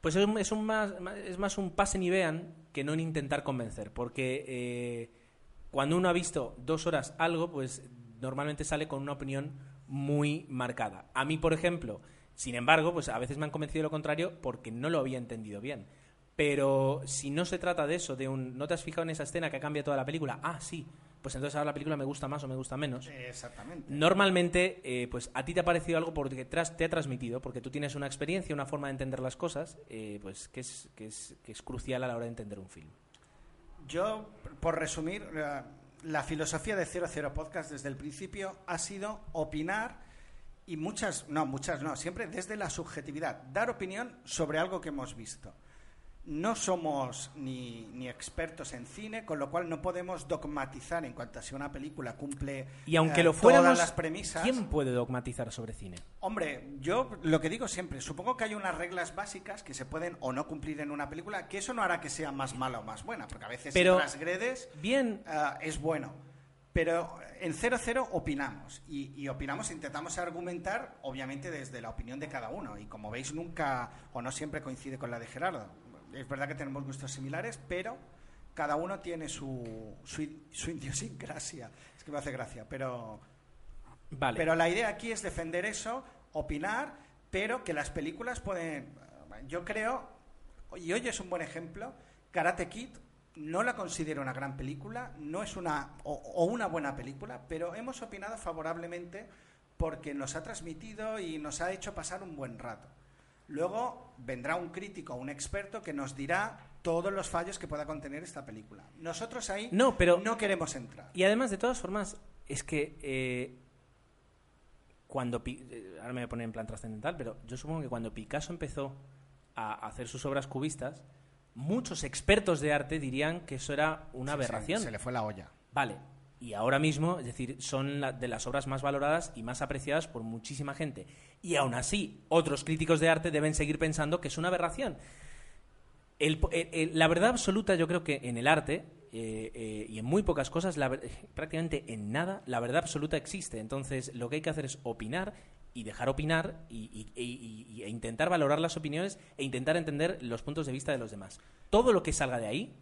pues es, es un más, es más un pasen y vean que no en intentar convencer, porque eh, cuando uno ha visto dos horas algo, pues normalmente sale con una opinión muy marcada. A mí, por ejemplo, sin embargo, pues a veces me han convencido de lo contrario porque no lo había entendido bien. Pero si no se trata de eso, de un no te has fijado en esa escena que cambia toda la película, ah, sí, pues entonces ahora la película me gusta más o me gusta menos. Exactamente. Normalmente, eh, pues a ti te ha parecido algo porque te ha transmitido, porque tú tienes una experiencia, una forma de entender las cosas, eh, pues que es, que, es, que es crucial a la hora de entender un film. Yo, por resumir, la, la filosofía de 00 Podcast desde el principio ha sido opinar y muchas, no, muchas no, siempre desde la subjetividad, dar opinión sobre algo que hemos visto. No somos ni, ni expertos en cine, con lo cual no podemos dogmatizar en cuanto a si una película cumple Y aunque eh, lo fuéramos, todas las premisas. ¿quién puede dogmatizar sobre cine? Hombre, yo lo que digo siempre, supongo que hay unas reglas básicas que se pueden o no cumplir en una película, que eso no hará que sea más mala o más buena, porque a veces Pero- si transgredes Bien, ah, es bueno. Pero en 00 opinamos y, y opinamos, intentamos argumentar, obviamente desde la opinión de cada uno. Y como veis, nunca o no siempre coincide con la de Gerardo. Es verdad que tenemos gustos similares, pero cada uno tiene su, su, su idiosincrasia. Es que me hace gracia, pero vale. pero la idea aquí es defender eso, opinar, pero que las películas pueden. Yo creo, y hoy es un buen ejemplo, Karate Kid no la considero una gran película, no es una. o, o una buena película, pero hemos opinado favorablemente porque nos ha transmitido y nos ha hecho pasar un buen rato. Luego vendrá un crítico, un experto que nos dirá todos los fallos que pueda contener esta película. Nosotros ahí No, pero- no queremos entrar. Y además, de todas formas, es que eh, cuando... Eh, ahora me voy a poner en plan trascendental, pero yo supongo que cuando Picasso empezó a hacer sus obras cubistas, muchos expertos de arte dirían que eso era una aberración. se le fue la olla. Vale. Y ahora mismo, es decir, son la- de las obras más valoradas y más apreciadas por muchísima gente. Y aún así, otros críticos de arte deben seguir pensando que es una aberración. El- el- la verdad absoluta, yo creo que en el arte eh, eh, y en muy pocas cosas, la prácticamente en nada, la verdad absoluta existe. Entonces, lo que hay que hacer es opinar y dejar opinar y- y- e intentar valorar las opiniones e intentar entender los puntos de vista de los demás. Todo lo que salga de ahí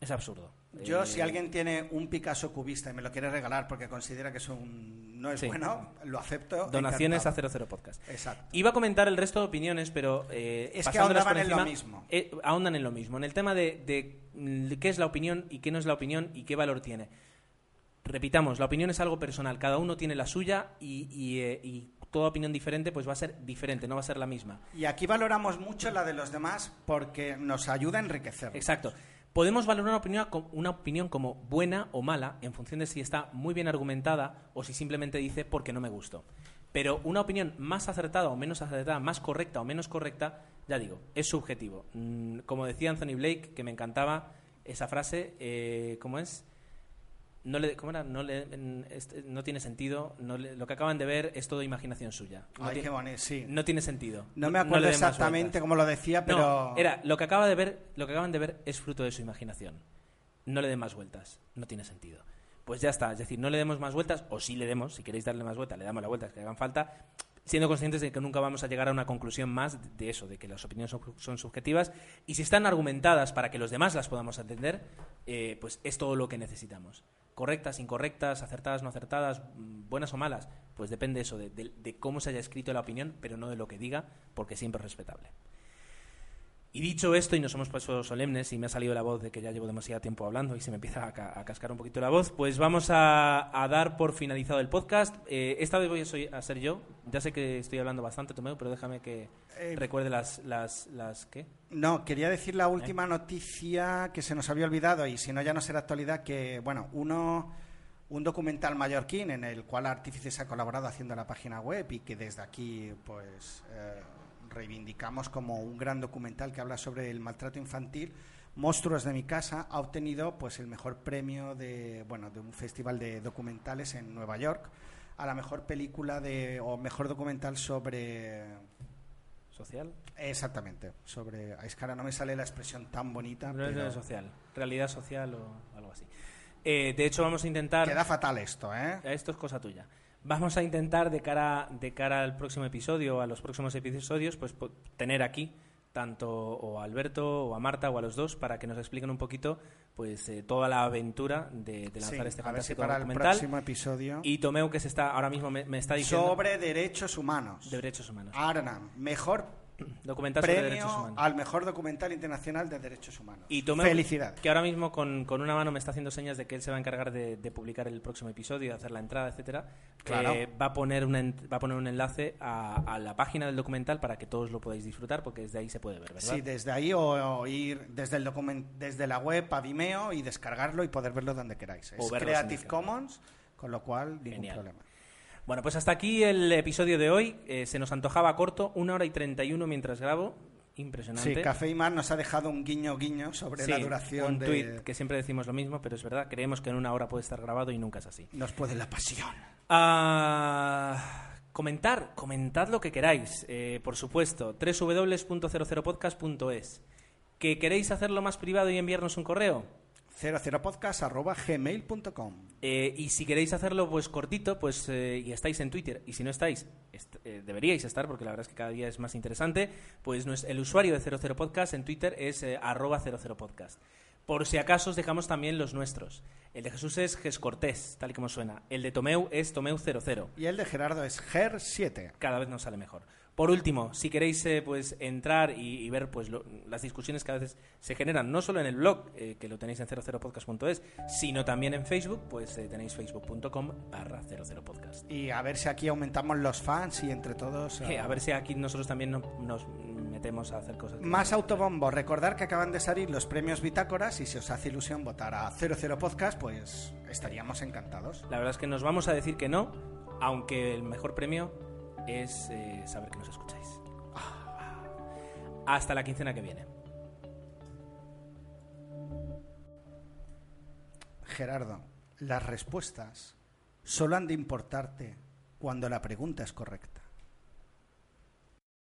es absurdo. Yo, Eh, si alguien tiene un Picasso cubista y me lo quiere regalar porque considera que es un, no es Sí. bueno, lo acepto. Donaciones a encantado. 00 Podcast. Exacto. Iba a comentar el resto de opiniones, pero eh, Es que por en lo mismo. eh, ahondan en lo mismo. En el tema de, de, mm, qué es la opinión y qué no es la opinión y qué valor tiene. Repitamos, la opinión es algo personal. Cada uno tiene la suya y, y, eh, y toda opinión diferente pues va a ser diferente, no va a ser la misma. Y aquí valoramos mucho la de los demás porque nos ayuda a enriquecer. Exacto. Podemos valorar una opinión, como buena o mala en función de si está muy bien argumentada o si simplemente dice porque no me gustó. Pero una opinión más acertada o menos acertada, más correcta o menos correcta, ya digo, es subjetivo. Mm, Como decía Anthony Blake, que me encantaba esa frase, eh, ¿cómo es? No le, ¿Cómo era? No, le, no tiene sentido, no le- lo que acaban de ver es todo imaginación suya. No, Ay, tiene, qué bonito, sí. no tiene sentido. No me acuerdo exactamente cómo lo decía, pero... No, era lo que acaba de ver, lo que acaban de ver es fruto de su imaginación. No le den más vueltas, no tiene sentido. Pues ya está, es decir, no le demos más vueltas, o sí le demos, si queréis darle más vueltas, le damos las vueltas que hagan falta, siendo conscientes de que nunca vamos a llegar a una conclusión más de eso, de que las opiniones son, son subjetivas, y si están argumentadas para que los demás las podamos entender, eh, pues es todo lo que necesitamos. Correctas, incorrectas, acertadas, no acertadas, mm, buenas o malas, pues depende eso, de, de- de cómo se haya escrito la opinión, pero no de lo que diga, porque siempre es respetable. Y dicho esto, y nos hemos puesto solemnes y me ha salido la voz de que ya llevo demasiado tiempo hablando y se me empieza a, ca- a cascar un poquito la voz, pues vamos a, a dar por finalizado el podcast. Eh, esta vez voy a, soy- a ser yo. Ya sé que estoy hablando bastante, Tomeu, pero déjame que Eh, recuerde las, las, las... ¿Qué? No, quería decir la ¿Eh? última noticia que se nos había olvidado y si no ya no será actualidad que, bueno, uno, un documental mallorquín en el cual Artífices ha colaborado haciendo la página web y que desde aquí, pues, eh, reivindicamos como un gran documental que habla sobre el maltrato infantil. Monstruos de mi casa ha obtenido, pues, el mejor premio de, bueno, de un festival de documentales en Nueva York a la mejor película de o mejor documental sobre ¿Social? Exactamente, sobre. Es que ahora no me sale la expresión tan bonita, No es social. Realidad social o algo así. Eh, de hecho, vamos a intentar... queda fatal esto, ¿eh? Esto es cosa tuya. Vamos a intentar de cara, de cara al próximo episodio, a los próximos episodios, pues tener aquí tanto o a Alberto o a Marta o a los dos para que nos expliquen un poquito pues eh, toda la aventura de, de lanzar Sí, este a ver si fantástico para el documental. próximo episodio. Y Tomeu que se está ahora mismo me, me está diciendo sobre derechos humanos. de derechos humanos. Arnam, mejor Documental sobre derechos premio humanos. al mejor documental internacional de derechos humanos. Y Tomeu, Felicidades. que ahora mismo con, con una mano me está haciendo señas de que él se va a encargar de, de publicar el próximo episodio, de hacer la entrada, etcétera. Claro. Eh, va, a poner una va a poner un enlace a, a la página del documental para que todos lo podáis disfrutar, porque desde ahí se puede ver, ¿verdad? Sí, desde ahí o, o ir desde el document, desde la web a Vimeo y descargarlo y poder verlo donde queráis. Es Creative Commons, con lo cual ningún Genial. problema. Bueno, pues hasta aquí el episodio de hoy. Eh, se nos antojaba corto, una hora y 31 mientras grabo. Impresionante. Sí, Café y Mar nos ha dejado un guiño guiño sobre Sí, la duración un de... tuit que siempre decimos lo mismo, pero es verdad. Creemos que en una hora puede estar grabado y nunca es así. Nos puede la pasión. Ah, comentar, comentad lo que queráis, eh, por supuesto. www.00podcast.es. ¿Que queréis hacerlo más privado y enviarnos un correo? 00podcast.gmail.com Eh, y si queréis hacerlo pues cortito, pues eh, y estáis en Twitter, y si no estáis, est- eh, deberíais estar, porque la verdad es que cada día es más interesante, pues nues- el usuario de 00 Podcast en Twitter es arroba 00 Podcast. Por si acaso os dejamos también los nuestros. El de Jesús es Ges Cortés, tal y como suena. El de Tomeu es Tomeu00. Y el de Gerardo es Ger7. cada vez nos sale mejor. Por último, si queréis eh, pues entrar y, y ver pues lo- las discusiones que a veces se generan, no solo en el blog, eh, que lo tenéis en 00podcast.es, sino también en Facebook, pues eh, tenéis facebook.com barra 00podcast. Y a ver si aquí aumentamos los fans y entre todos... A ver si aquí nosotros también no- nos metemos a hacer cosas. Más autobombo. Recordar que acaban de salir los premios Bitácoras y si os hace ilusión votar a 00 Podcast, pues estaríamos encantados. La verdad es que nos vamos a decir que no, aunque el mejor premio es eh, saber que nos escucháis. Hasta la quincena que viene. Gerardo, las respuestas solo han de importarte cuando la pregunta es correcta.